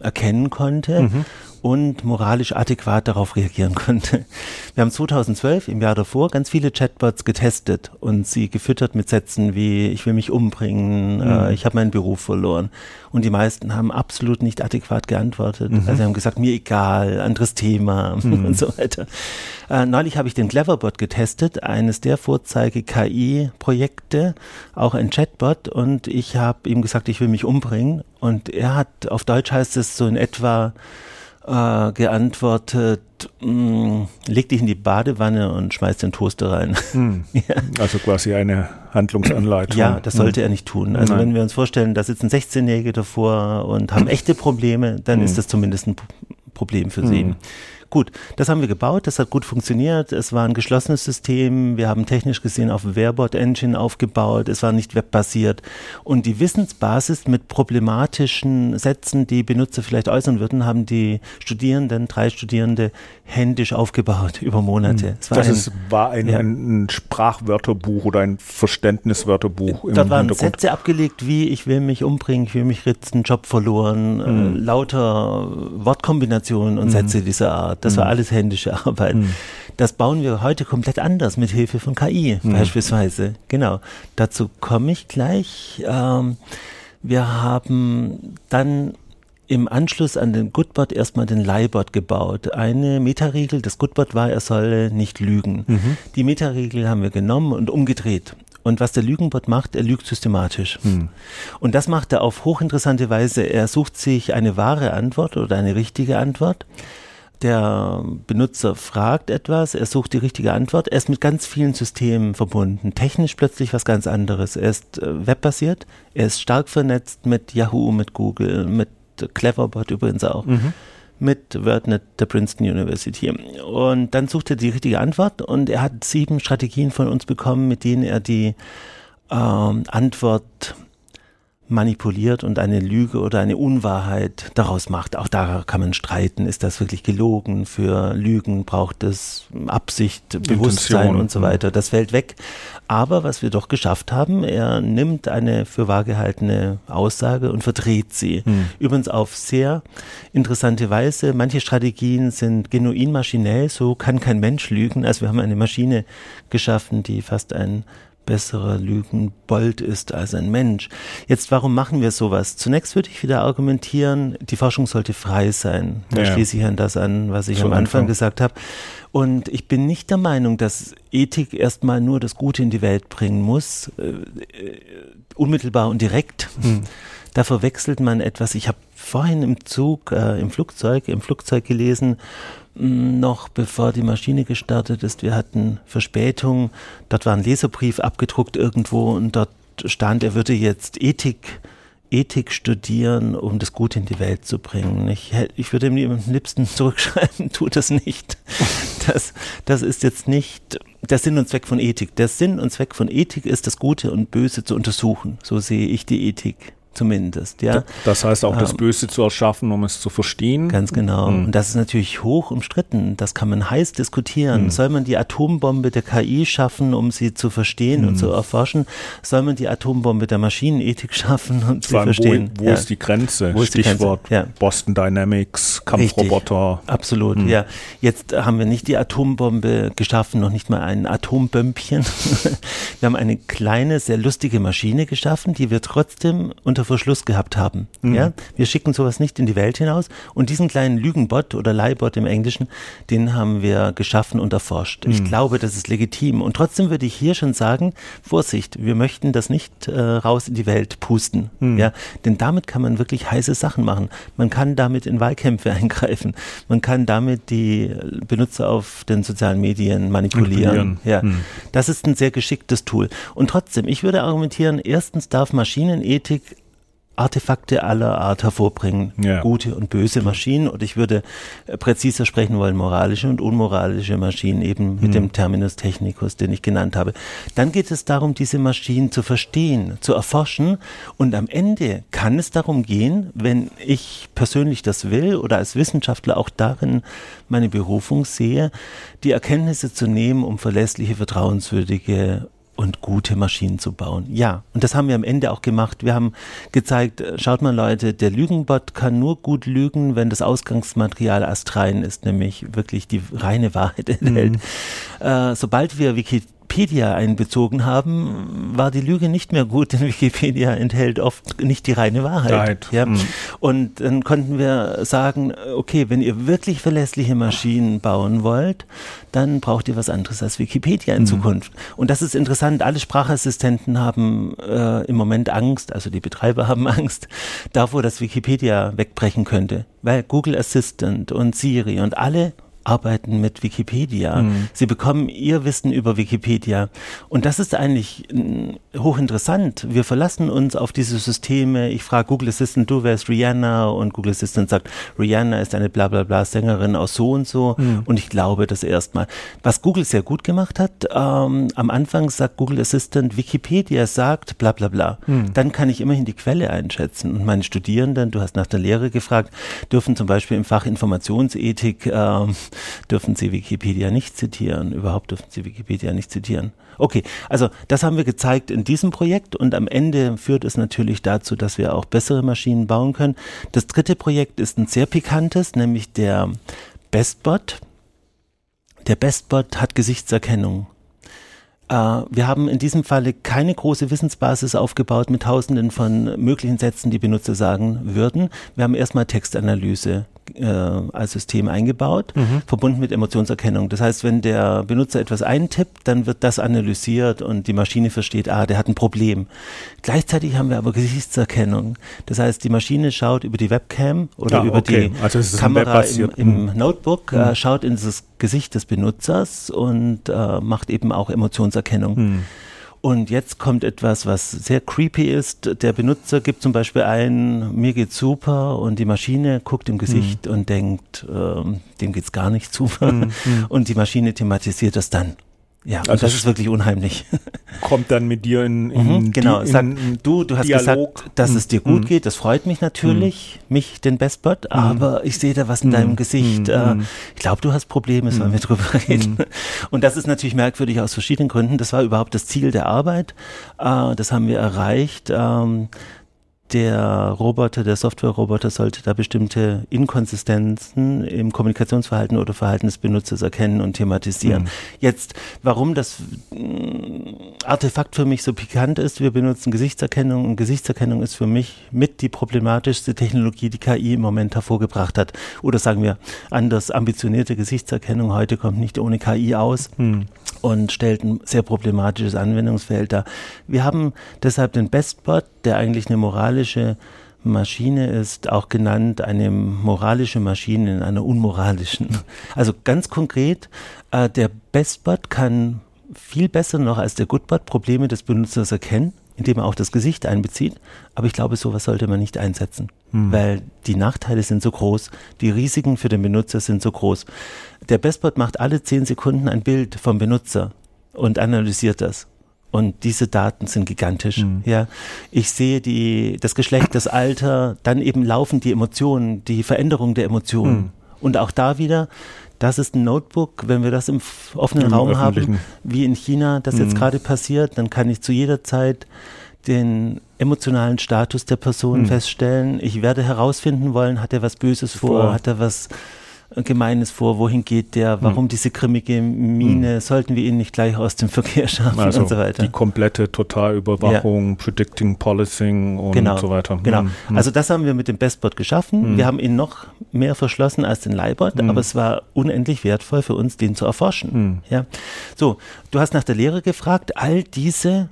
erkennen konnte mhm. Und moralisch adäquat darauf reagieren konnte. Wir haben 2012 im Jahr davor ganz viele Chatbots getestet und sie gefüttert mit Sätzen wie ich will mich umbringen, äh, mhm. äh, ich habe meinen Beruf verloren und die meisten haben absolut nicht adäquat geantwortet. Mhm. Also sie haben gesagt, mir egal, anderes Thema mhm. und so weiter. Äh, neulich habe ich den Cleverbot getestet, eines der Vorzeige-KI-Projekte, auch ein Chatbot und ich habe ihm gesagt, ich will mich umbringen und er hat, auf Deutsch heißt es so in etwa, äh, geantwortet, mm, leg dich in die Badewanne und schmeiß den Toaster rein. Hm. ja. Also quasi eine Handlungsanleitung. Ja, das sollte hm. er nicht tun. Also Nein. wenn wir uns vorstellen, da sitzen 16-Jährige davor und haben echte Probleme, dann hm. ist das zumindest ein Problem für sie. Hm. Gut, das haben wir gebaut, das hat gut funktioniert. Es war ein geschlossenes System. Wir haben technisch gesehen auf Verbot Engine aufgebaut. Es war nicht webbasiert. Und die Wissensbasis mit problematischen Sätzen, die Benutzer vielleicht äußern würden, haben die Studierenden, drei Studierende, händisch aufgebaut über Monate. Es war das ein, ist, war ein, ja. ein, Sprachwörterbuch oder ein Verständniswörterbuch. Im Dort waren Sätze abgelegt wie ich will mich umbringen, ich will mich ritzen, Job verloren, mhm. äh, lauter Wortkombinationen und mhm. Sätze dieser Art. Das mhm. war alles händische Arbeit. Mhm. Das bauen wir heute komplett anders mit Hilfe von KI mhm. beispielsweise. Genau. Dazu komme ich gleich. Ähm, wir haben dann im Anschluss an den Goodbot erstmal den Leibot gebaut. Eine Metaregel des Goodbot war, er solle nicht lügen. Mhm. Die Metaregel haben wir genommen und umgedreht. Und was der Lügenbot macht, er lügt systematisch. Mhm. Und das macht er auf hochinteressante Weise. Er sucht sich eine wahre Antwort oder eine richtige Antwort der Benutzer fragt etwas, er sucht die richtige Antwort, er ist mit ganz vielen Systemen verbunden. Technisch plötzlich was ganz anderes. Er ist äh, webbasiert, er ist stark vernetzt mit Yahoo, mit Google, mit Cleverbot übrigens auch. Mhm mit WordNet der Princeton University. Und dann suchte er die richtige Antwort und er hat sieben Strategien von uns bekommen, mit denen er die ähm, Antwort manipuliert und eine Lüge oder eine Unwahrheit daraus macht. Auch da kann man streiten, ist das wirklich gelogen? Für Lügen braucht es Absicht, Intention. Bewusstsein und so weiter. Das fällt weg. Aber was wir doch geschafft haben, er nimmt eine für wahr gehaltene Aussage und verdreht sie. Hm. Übrigens auf sehr interessante Weise. Manche Strategien sind genuin maschinell, so kann kein Mensch lügen. Also wir haben eine Maschine geschaffen, die fast ein besserer Lügenbold ist als ein Mensch. Jetzt, warum machen wir sowas? Zunächst würde ich wieder argumentieren, die Forschung sollte frei sein. Da ja. schließe ich an das an, was ich so am Anfang, Anfang gesagt habe. Und ich bin nicht der Meinung, dass Ethik erstmal nur das Gute in die Welt bringen muss, äh, äh, unmittelbar und direkt. Hm. Da verwechselt man etwas. Ich habe vorhin im Zug, äh, im Flugzeug, im Flugzeug gelesen, noch bevor die Maschine gestartet ist. Wir hatten Verspätung. Dort war ein Leserbrief abgedruckt irgendwo und dort stand, er würde jetzt Ethik, Ethik studieren, um das Gute in die Welt zu bringen. Ich, ich würde ihm am liebsten zurückschreiben, tu das nicht. Das, das ist jetzt nicht der Sinn und Zweck von Ethik. Der Sinn und Zweck von Ethik ist, das Gute und Böse zu untersuchen. So sehe ich die Ethik zumindest. Ja. Das heißt auch, das ähm, Böse zu erschaffen, um es zu verstehen. Ganz genau. Mhm. Und das ist natürlich hoch umstritten. Das kann man heiß diskutieren. Mhm. Soll man die Atombombe der KI schaffen, um sie zu verstehen mhm. und zu erforschen? Soll man die Atombombe der Maschinenethik schaffen, um sie zu verstehen? Wo, wo ja. ist die Grenze? Wo Stichwort die Grenze? Ja. Boston Dynamics, Kampfroboter. Richtig. Absolut, mhm. ja. Jetzt haben wir nicht die Atombombe geschaffen, noch nicht mal ein Atombömpchen. wir haben eine kleine, sehr lustige Maschine geschaffen, die wir trotzdem unter Verschluss gehabt haben. Mhm. Ja, wir schicken sowas nicht in die Welt hinaus. Und diesen kleinen Lügenbot oder Leihbot im Englischen, den haben wir geschaffen und erforscht. Mhm. Ich glaube, das ist legitim. Und trotzdem würde ich hier schon sagen, Vorsicht, wir möchten das nicht äh, raus in die Welt pusten. Mhm. Ja, denn damit kann man wirklich heiße Sachen machen. Man kann damit in Wahlkämpfe eingreifen. Man kann damit die Benutzer auf den sozialen Medien manipulieren. manipulieren. Ja, mhm. das ist ein sehr geschicktes Tool. Und trotzdem, ich würde argumentieren, erstens darf Maschinenethik Artefakte aller Art hervorbringen, ja. gute und böse Maschinen. Und ich würde äh, präziser sprechen wollen, moralische und unmoralische Maschinen, eben mit mhm. dem Terminus technicus, den ich genannt habe. Dann geht es darum, diese Maschinen zu verstehen, zu erforschen. Und am Ende kann es darum gehen, wenn ich persönlich das will oder als Wissenschaftler auch darin meine Berufung sehe, die Erkenntnisse zu nehmen, um verlässliche, vertrauenswürdige und gute Maschinen zu bauen. Ja, und das haben wir am Ende auch gemacht. Wir haben gezeigt, äh, schaut mal Leute, der Lügenbot kann nur gut lügen, wenn das Ausgangsmaterial astrein ist, nämlich wirklich die reine Wahrheit enthält. Mhm. Äh, sobald wir Wiki Wikipedia einbezogen haben, war die Lüge nicht mehr gut, denn Wikipedia enthält oft nicht die reine Wahrheit. Ja? Mhm. Und dann konnten wir sagen, okay, wenn ihr wirklich verlässliche Maschinen bauen wollt, dann braucht ihr was anderes als Wikipedia in mhm. Zukunft. Und das ist interessant, alle Sprachassistenten haben äh, im Moment Angst, also die Betreiber haben Angst davor, dass Wikipedia wegbrechen könnte, weil Google Assistant und Siri und alle arbeiten mit Wikipedia. Mhm. Sie bekommen ihr Wissen über Wikipedia. Und das ist eigentlich hochinteressant. Wir verlassen uns auf diese Systeme. Ich frage Google Assistant, du wärst Rihanna und Google Assistant sagt, Rihanna ist eine bla bla bla Sängerin aus so und so. Mhm. Und ich glaube das erstmal. Was Google sehr gut gemacht hat, ähm, am Anfang sagt Google Assistant, Wikipedia sagt bla bla bla. Mhm. Dann kann ich immerhin die Quelle einschätzen. Und meine Studierenden, du hast nach der Lehre gefragt, dürfen zum Beispiel im Fach Informationsethik äh, dürfen Sie Wikipedia nicht zitieren. Überhaupt dürfen Sie Wikipedia nicht zitieren. Okay, also das haben wir gezeigt in diesem Projekt und am Ende führt es natürlich dazu, dass wir auch bessere Maschinen bauen können. Das dritte Projekt ist ein sehr pikantes, nämlich der Bestbot. Der Bestbot hat Gesichtserkennung. Äh, wir haben in diesem Falle keine große Wissensbasis aufgebaut mit tausenden von möglichen Sätzen, die Benutzer sagen würden. Wir haben erstmal Textanalyse äh, als System eingebaut, mhm. verbunden mit Emotionserkennung. Das heißt, wenn der Benutzer etwas eintippt, dann wird das analysiert und die Maschine versteht, ah, der hat ein Problem. Gleichzeitig haben wir aber Gesichtserkennung. Das heißt, die Maschine schaut über die Webcam oder ja, über okay. die also Kamera im, im mhm. Notebook, mhm. Äh, schaut in das Gesicht des Benutzers und äh, macht eben auch Emotionserkennung. Mhm. Und jetzt kommt etwas, was sehr creepy ist. Der Benutzer gibt zum Beispiel ein, mir geht's super und die Maschine guckt im Gesicht mhm. und denkt, ähm, dem geht's gar nicht super. Mhm. Und die Maschine thematisiert das dann. Ja, also das ist wirklich unheimlich. Kommt dann mit dir in, in mhm, genau, die, in sagt, du, du hast Dialog. gesagt, dass es dir gut mhm. geht, das freut mich natürlich, mhm. mich, den Bestbot, mhm. aber ich sehe da was in deinem mhm. Gesicht. Äh, ich glaube, du hast Probleme, sollen wir drüber reden. Und das ist natürlich merkwürdig aus verschiedenen Gründen. Das war überhaupt das Ziel der Arbeit. Äh, das haben wir erreicht. Ähm, der Roboter, der Software-Roboter sollte da bestimmte Inkonsistenzen im Kommunikationsverhalten oder Verhalten des Benutzers erkennen und thematisieren. Mhm. Jetzt, warum das mm, Artefakt für mich so pikant ist, wir benutzen Gesichtserkennung und Gesichtserkennung ist für mich mit die problematischste Technologie, die KI im Moment hervorgebracht hat. Oder sagen wir anders, ambitionierte Gesichtserkennung heute kommt nicht ohne KI aus. Mhm und stellt ein sehr problematisches Anwendungsfeld dar. Wir haben deshalb den Bestbot, der eigentlich eine moralische Maschine ist, auch genannt eine moralische Maschine in einer unmoralischen. Also ganz konkret, äh, der Bestbot kann viel besser noch als der Goodbot Probleme des Benutzers erkennen indem er auch das Gesicht einbezieht. Aber ich glaube, sowas sollte man nicht einsetzen, hm. weil die Nachteile sind so groß, die Risiken für den Benutzer sind so groß. Der Bestbot macht alle zehn Sekunden ein Bild vom Benutzer und analysiert das. Und diese Daten sind gigantisch. Mhm. Ja, ich sehe die, das Geschlecht, das Alter, dann eben laufen die Emotionen, die Veränderung der Emotionen. Mhm. Und auch da wieder, das ist ein Notebook, wenn wir das im offenen Im Raum haben, wie in China das mhm. jetzt gerade passiert, dann kann ich zu jeder Zeit den emotionalen Status der Person mhm. feststellen. Ich werde herausfinden wollen, hat er was Böses vor, vor. hat er was Gemeines vor, wohin geht der, warum hm. diese grimmige Mine, hm. sollten wir ihn nicht gleich aus dem Verkehr schaffen also und so weiter. Die komplette Totalüberwachung, ja. Predicting Policing und genau. so weiter. Genau. Hm. Also das haben wir mit dem Bestbot geschaffen. Hm. Wir haben ihn noch mehr verschlossen als den Leibot, aber es war unendlich wertvoll für uns, den zu erforschen. Ja. So, du hast nach der Lehre gefragt. All diese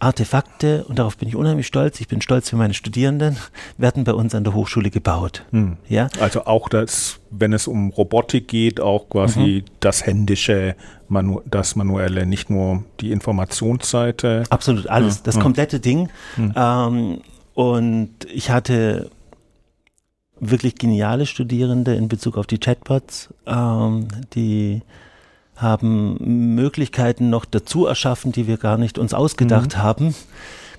Artefakte, und darauf bin ich unheimlich stolz, ich bin stolz für meine Studierenden, werden bei uns an der Hochschule gebaut. Hm. Ja? Also auch das, wenn es um Robotik geht, auch quasi mhm. das händische, Manu das manuelle, nicht nur die Informationsseite. Absolut, alles, ja. das komplette Ding. Hm. Ähm, und ich hatte wirklich geniale Studierende in Bezug auf die Chatbots, ähm, die haben Möglichkeiten noch dazu erschaffen, die wir gar nicht uns ausgedacht mhm. haben.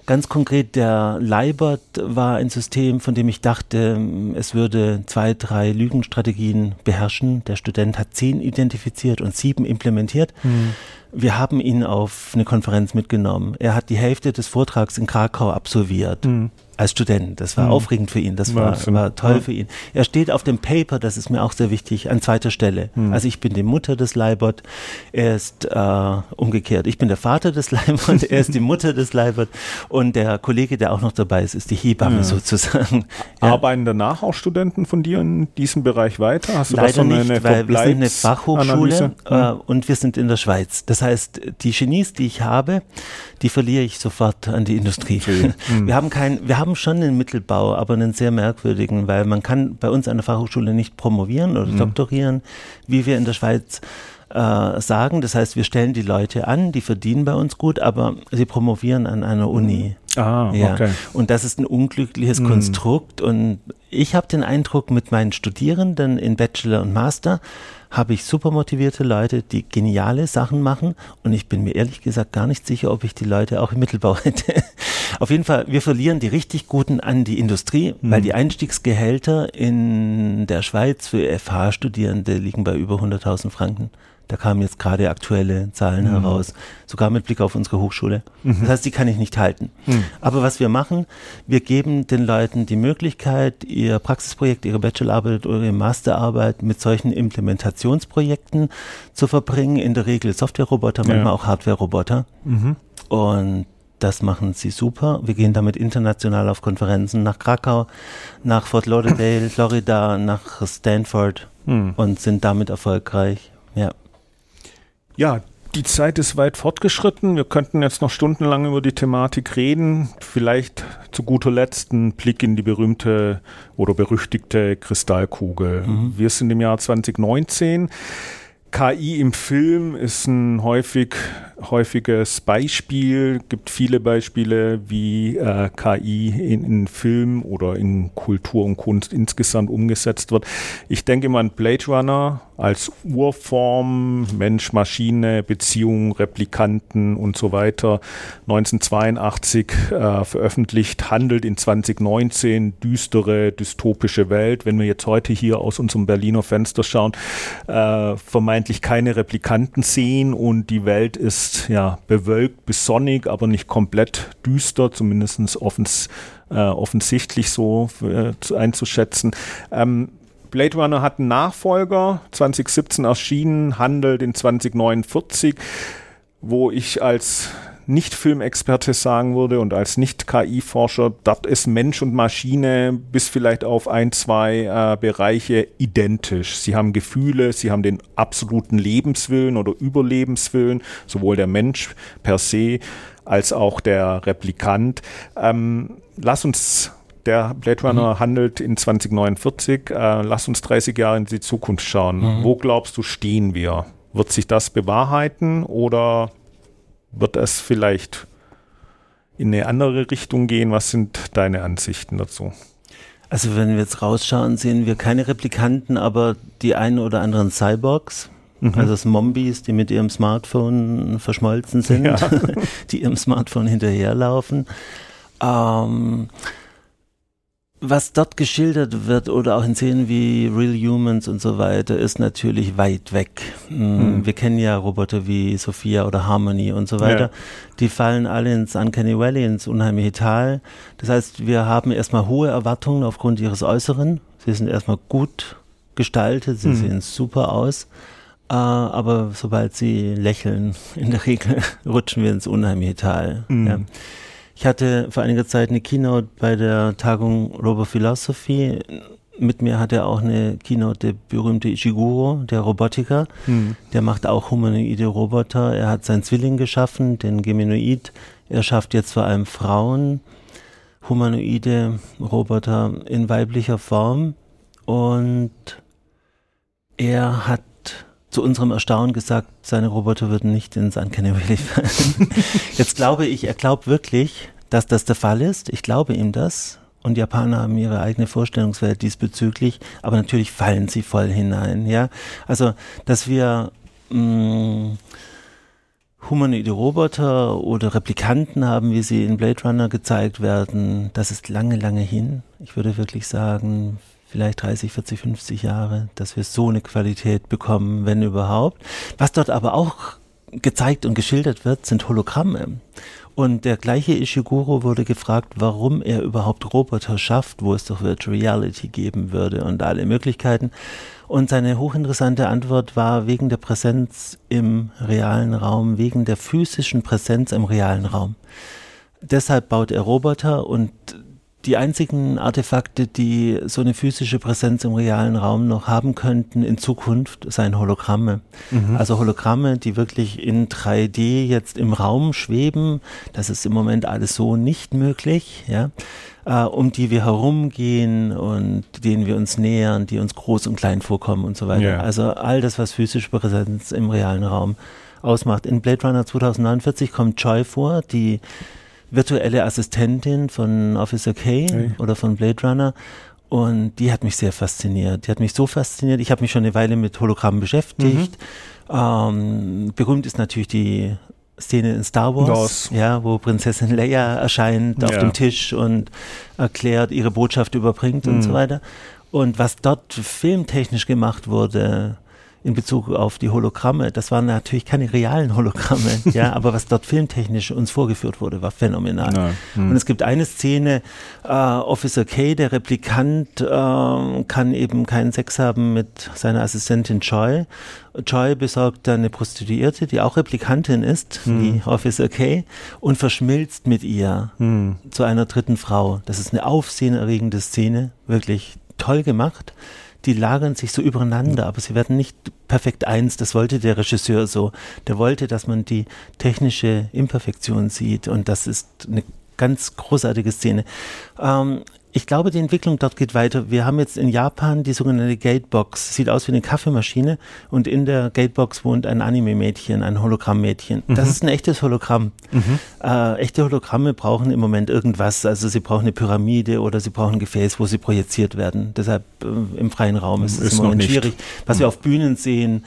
Ganz konkret, der Leibert war ein System, von dem ich dachte, es würde zwei, drei Lügenstrategien beherrschen. Der Student hat zehn identifiziert und sieben implementiert. Mhm. Wir haben ihn auf eine Konferenz mitgenommen. Er hat die Hälfte des Vortrags in Krakau absolviert. Mhm als Student. Das war mhm. aufregend für ihn, das war, war toll ja. für ihn. Er steht auf dem Paper, das ist mir auch sehr wichtig, an zweiter Stelle. Mhm. Also ich bin die Mutter des Leibert, er ist äh, umgekehrt. Ich bin der Vater des Leibert, er ist die Mutter des Leibert und der Kollege, der auch noch dabei ist, ist die Hebamme ja. sozusagen. Ja. Arbeiten danach auch Studenten von dir in diesem Bereich weiter? Hast du Leider das nicht, weil wir sind eine Fachhochschule äh, und wir sind in der Schweiz. Das heißt, die Genies, die ich habe, die verliere ich sofort an die Industrie. Mhm. Wir haben kein, wir haben schon einen Mittelbau, aber einen sehr merkwürdigen, weil man kann bei uns an der Fachhochschule nicht promovieren oder mhm. doktorieren, wie wir in der Schweiz äh, sagen. Das heißt, wir stellen die Leute an, die verdienen bei uns gut, aber sie promovieren an einer Uni. Ah, ja. okay. Und das ist ein unglückliches mhm. Konstrukt. Und ich habe den Eindruck, mit meinen Studierenden in Bachelor und Master habe ich super motivierte Leute, die geniale Sachen machen. Und ich bin mir ehrlich gesagt gar nicht sicher, ob ich die Leute auch im Mittelbau hätte. Auf jeden Fall, wir verlieren die richtig Guten an die Industrie, mhm. weil die Einstiegsgehälter in der Schweiz für FH-Studierende liegen bei über 100.000 Franken. Da kamen jetzt gerade aktuelle Zahlen mhm. heraus, sogar mit Blick auf unsere Hochschule. Mhm. Das heißt, die kann ich nicht halten. Mhm. Aber was wir machen, wir geben den Leuten die Möglichkeit, ihr Praxisprojekt, ihre Bachelorarbeit oder ihre Masterarbeit mit solchen Implementationsprojekten zu verbringen. In der Regel Software-Roboter, manchmal ja. auch Hardware-Roboter. Mhm. Und das machen sie super. Wir gehen damit international auf Konferenzen nach Krakau, nach Fort Lauderdale, Florida, nach Stanford hm. und sind damit erfolgreich. Ja. Ja, die Zeit ist weit fortgeschritten. Wir könnten jetzt noch stundenlang über die Thematik reden. Vielleicht zu guter Letzt ein Blick in die berühmte oder berüchtigte Kristallkugel. Mhm. Wir sind im Jahr 2019. KI im Film ist ein häufig häufiges Beispiel, gibt viele Beispiele, wie äh, KI in, in Film oder in Kultur und Kunst insgesamt umgesetzt wird. Ich denke mal an Blade Runner als Urform, Mensch, Maschine, Beziehung, Replikanten und so weiter. 1982 äh, veröffentlicht, handelt in 2019, düstere, dystopische Welt. Wenn wir jetzt heute hier aus unserem Berliner Fenster schauen, äh, vermeintlich keine Replikanten sehen und die Welt ist ja bewölkt bis sonnig, aber nicht komplett düster, zumindest offens, äh, offensichtlich so äh, einzuschätzen. Ähm, Blade Runner hat einen Nachfolger, 2017 erschienen, handelt in 2049, wo ich als nicht-Filmexperte sagen würde und als Nicht-KI-Forscher, dort ist Mensch und Maschine bis vielleicht auf ein, zwei äh, Bereiche identisch. Sie haben Gefühle, sie haben den absoluten Lebenswillen oder Überlebenswillen, sowohl der Mensch per se als auch der Replikant. Ähm, lass uns der Blade Runner mhm. handelt in 2049. Äh, lass uns 30 Jahre in die Zukunft schauen. Mhm. Wo glaubst du, stehen wir? Wird sich das bewahrheiten oder wird es vielleicht in eine andere Richtung gehen? Was sind deine Ansichten dazu? Also wenn wir jetzt rausschauen, sehen wir keine Replikanten, aber die einen oder anderen Cyborgs. Mhm. Also Zombies, die mit ihrem Smartphone verschmolzen sind, ja. die ihrem Smartphone hinterherlaufen. Ähm, was dort geschildert wird oder auch in Szenen wie Real Humans und so weiter, ist natürlich weit weg. Mhm. Wir kennen ja Roboter wie Sophia oder Harmony und so weiter. Ja. Die fallen alle ins Uncanny Valley, ins unheimliche Tal. Das heißt, wir haben erstmal hohe Erwartungen aufgrund ihres Äußeren. Sie sind erstmal gut gestaltet, sie mhm. sehen super aus. Uh, aber sobald sie lächeln, in der Regel rutschen wir ins unheimliche Tal. Mhm. Ja. Ich hatte vor einiger Zeit eine Keynote bei der Tagung Robo Philosophy. Mit mir hat er auch eine Keynote, der berühmte Ishiguro, der Robotiker. Hm. Der macht auch humanoide Roboter. Er hat seinen Zwilling geschaffen, den Geminoid. Er schafft jetzt vor allem Frauen, humanoide Roboter in weiblicher Form. Und er hat zu unserem Erstaunen gesagt, seine Roboter würden nicht ins Uncanny Valley fallen. Jetzt glaube ich, er glaubt wirklich, dass das der Fall ist. Ich glaube ihm das. Und Japaner haben ihre eigene Vorstellungswelt diesbezüglich, aber natürlich fallen sie voll hinein, ja. Also, dass wir mh, mm, humanoide Roboter oder Replikanten haben, wie sie in Blade Runner gezeigt werden, das ist lange, lange hin. Ich würde wirklich sagen, vielleicht 30, 40, 50 Jahre, dass wir so eine Qualität bekommen, wenn überhaupt. Was dort aber auch gezeigt und geschildert wird, sind Hologramme. Und der gleiche Ishiguro wurde gefragt, warum er überhaupt Roboter schafft, wo es doch Virtual Reality geben würde und alle Möglichkeiten. Und seine hochinteressante Antwort war wegen der Präsenz im realen Raum, wegen der physischen Präsenz im realen Raum. Deshalb baut er Roboter und die einzigen Artefakte, die so eine physische Präsenz im realen Raum noch haben könnten in Zukunft, seien Hologramme. Mhm. Also Hologramme, die wirklich in 3D jetzt im Raum schweben. Das ist im Moment alles so nicht möglich, ja. Äh, um die wir herumgehen und denen wir uns nähern, die uns groß und klein vorkommen und so weiter. Yeah. Also all das, was physische Präsenz im realen Raum ausmacht. In Blade Runner 2049 kommt Joy vor, die virtuelle Assistentin von Officer K hey. oder von Blade Runner. Und die hat mich sehr fasziniert. Die hat mich so fasziniert. Ich habe mich schon eine Weile mit Hologrammen beschäftigt. Mhm. Ähm, berühmt ist natürlich die Szene in Star Wars, das. ja, wo Prinzessin Leia erscheint ja. auf dem Tisch und erklärt, ihre Botschaft überbringt mhm. und so weiter. Und was dort filmtechnisch gemacht wurde, in Bezug auf die Hologramme. Das waren natürlich keine realen Hologramme, ja, aber was dort filmtechnisch uns vorgeführt wurde, war phänomenal. Ja, hm. Und es gibt eine Szene, äh, Officer K, der Replikant, äh, kann eben keinen Sex haben mit seiner Assistentin Joy. Joy besorgt dann eine Prostituierte, die auch Replikantin ist, hm. wie Officer K, und verschmilzt mit ihr hm. zu einer dritten Frau. Das ist eine aufsehenerregende Szene, wirklich toll gemacht die lagern sich so übereinander, aber sie werden nicht perfekt eins. Das wollte der Regisseur so. Der wollte, dass man die technische Imperfektion sieht und das ist eine ganz großartige Szene. Ähm, ich glaube, die Entwicklung dort geht weiter. Wir haben jetzt in Japan die sogenannte Gatebox. Sieht aus wie eine Kaffeemaschine und in der Gatebox wohnt ein Anime-Mädchen, ein Hologramm-Mädchen. Mhm. Das ist ein echtes Hologramm. Mhm. Äh, echte Hologramme brauchen im Moment irgendwas. Also sie brauchen eine Pyramide oder sie brauchen ein Gefäß, wo sie projiziert werden. Deshalb äh, im freien Raum ist, ist es im Moment schwierig. Was mhm. wir auf Bühnen sehen,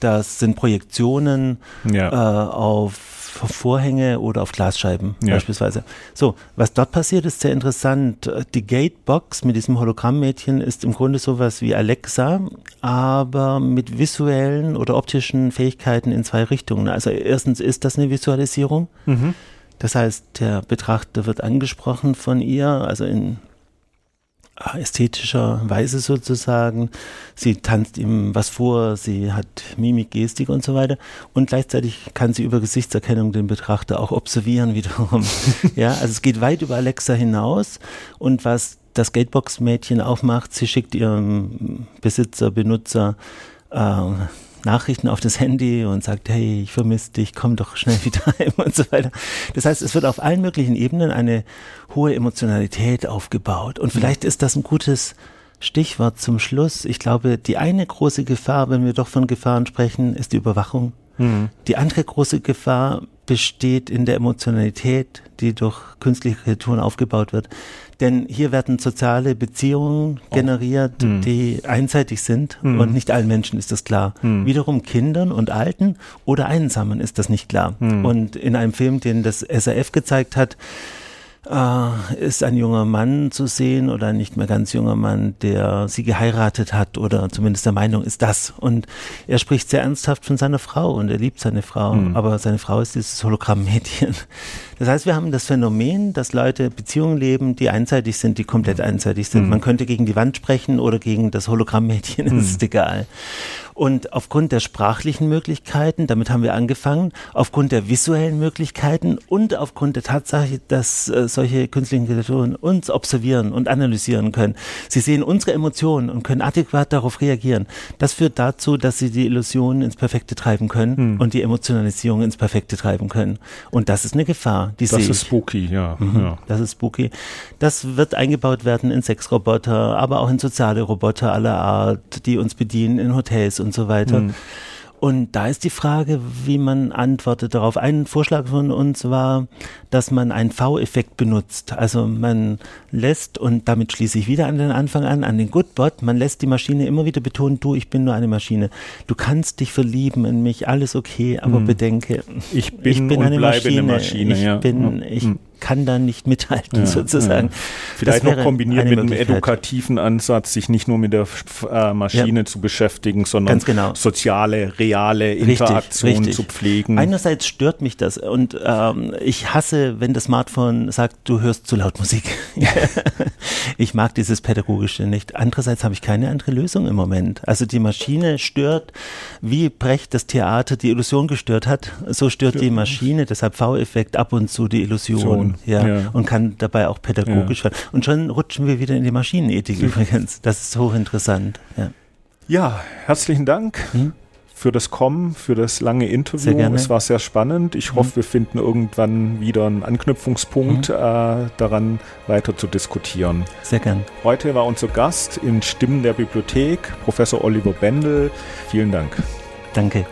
das sind Projektionen ja. äh, auf Vorhänge oder auf Glasscheiben ja. beispielsweise. So, was dort passiert, ist sehr interessant. Die Gatebox mit diesem Hologrammmädchen ist im Grunde sowas wie Alexa, aber mit visuellen oder optischen Fähigkeiten in zwei Richtungen. Also erstens ist das eine Visualisierung. Mhm. Das heißt, der Betrachter wird angesprochen von ihr, also in ästhetischer Weise sozusagen. Sie tanzt ihm was vor, sie hat Mimik, Gestik und so weiter. Und gleichzeitig kann sie über Gesichtserkennung den Betrachter auch observieren wiederum. ja, also es geht weit über Alexa hinaus. Und was das Skatebox-Mädchen auch macht, sie schickt ihrem Besitzer, Benutzer äh, Nachrichten auf das Handy und sagt, hey, ich vermisse dich, komm doch schnell wieder heim und so weiter. Das heißt, es wird auf allen möglichen Ebenen eine hohe Emotionalität aufgebaut. Und vielleicht ist das ein gutes Stichwort zum Schluss. Ich glaube, die eine große Gefahr, wenn wir doch von Gefahren sprechen, ist die Überwachung. Mhm. Die andere große Gefahr besteht in der Emotionalität, die durch künstliche Kreaturen aufgebaut wird. Denn hier werden soziale Beziehungen oh. generiert, hm. die einseitig sind hm. und nicht allen Menschen ist das klar. Hm. Wiederum Kindern und Alten oder Einsamen ist das nicht klar. Hm. Und in einem Film, den das SRF gezeigt hat, äh, ist ein junger Mann zu sehen oder ein nicht mehr ganz junger Mann, der sie geheiratet hat oder zumindest der Meinung ist das. Und er spricht sehr ernsthaft von seiner Frau und er liebt seine Frau, mhm. aber seine Frau ist dieses Hologramm-Mädchen. Das heißt, wir haben das Phänomen, dass Leute Beziehungen leben, die einseitig sind, die komplett einseitig sind. Mhm. Man könnte gegen die Wand sprechen oder gegen das Hologramm-Mädchen, mhm. ist egal. Und aufgrund der sprachlichen Möglichkeiten, damit haben wir angefangen, aufgrund der visuellen Möglichkeiten und aufgrund der Tatsache, dass äh, solche künstlichen Kreaturen uns observieren und analysieren können. Sie sehen unsere Emotionen und können adäquat darauf reagieren. Das führt dazu, dass sie die Illusionen ins Perfekte treiben können hm. und die Emotionalisierung ins Perfekte treiben können. Und das ist eine Gefahr. Die das ist spooky, ja. Mhm, ja. Das ist spooky. Das wird eingebaut werden in Sexroboter, aber auch in soziale Roboter aller Art, die uns bedienen in Hotels und und so weiter. Mhm. Und da ist die Frage, wie man antwortet darauf. Ein Vorschlag von uns war, dass man einen V-Effekt benutzt. Also man lässt, und damit schließe ich wieder an den Anfang an, an den Goodbot, man lässt die Maschine immer wieder betonen, du, ich bin nur eine Maschine. Du kannst dich verlieben in mich, alles okay, aber mhm. bedenke, ich bin, ich bin eine Maschine. eine Maschine. Ich ja. bin, ich mhm kann da nicht mithalten, ja, sozusagen. Ja. Vielleicht noch kombiniert mit einem edukativen Ansatz, sich nicht nur mit der äh, Maschine ja. zu beschäftigen, sondern genau. soziale, reale Interaktion richtig, richtig. zu pflegen. Einerseits stört mich das und ähm, ich hasse, wenn das Smartphone sagt, du hörst zu laut Musik. ich mag dieses Pädagogische nicht. Andererseits habe ich keine andere Lösung im Moment. Also die Maschine stört, wie Brecht das Theater die Illusion gestört hat, so stört die Maschine, deshalb V-Effekt ab und zu die Illusion ja, ja, und kann dabei auch pädagogisch werden. Und schon rutschen wir wieder in die Maschinenethik übrigens. Das ist hochinteressant. Ja, ja herzlichen Dank. Hm? für das Kommen, für das lange Interview. Es war sehr spannend. Ich mhm. hoffe, wir finden irgendwann wieder einen Anknüpfungspunkt, mhm. äh, daran weiter zu diskutieren. Sehr gern. Heute war unser Gast in Stimmen der Bibliothek, Professor Oliver Bendel. Vielen Dank. Danke.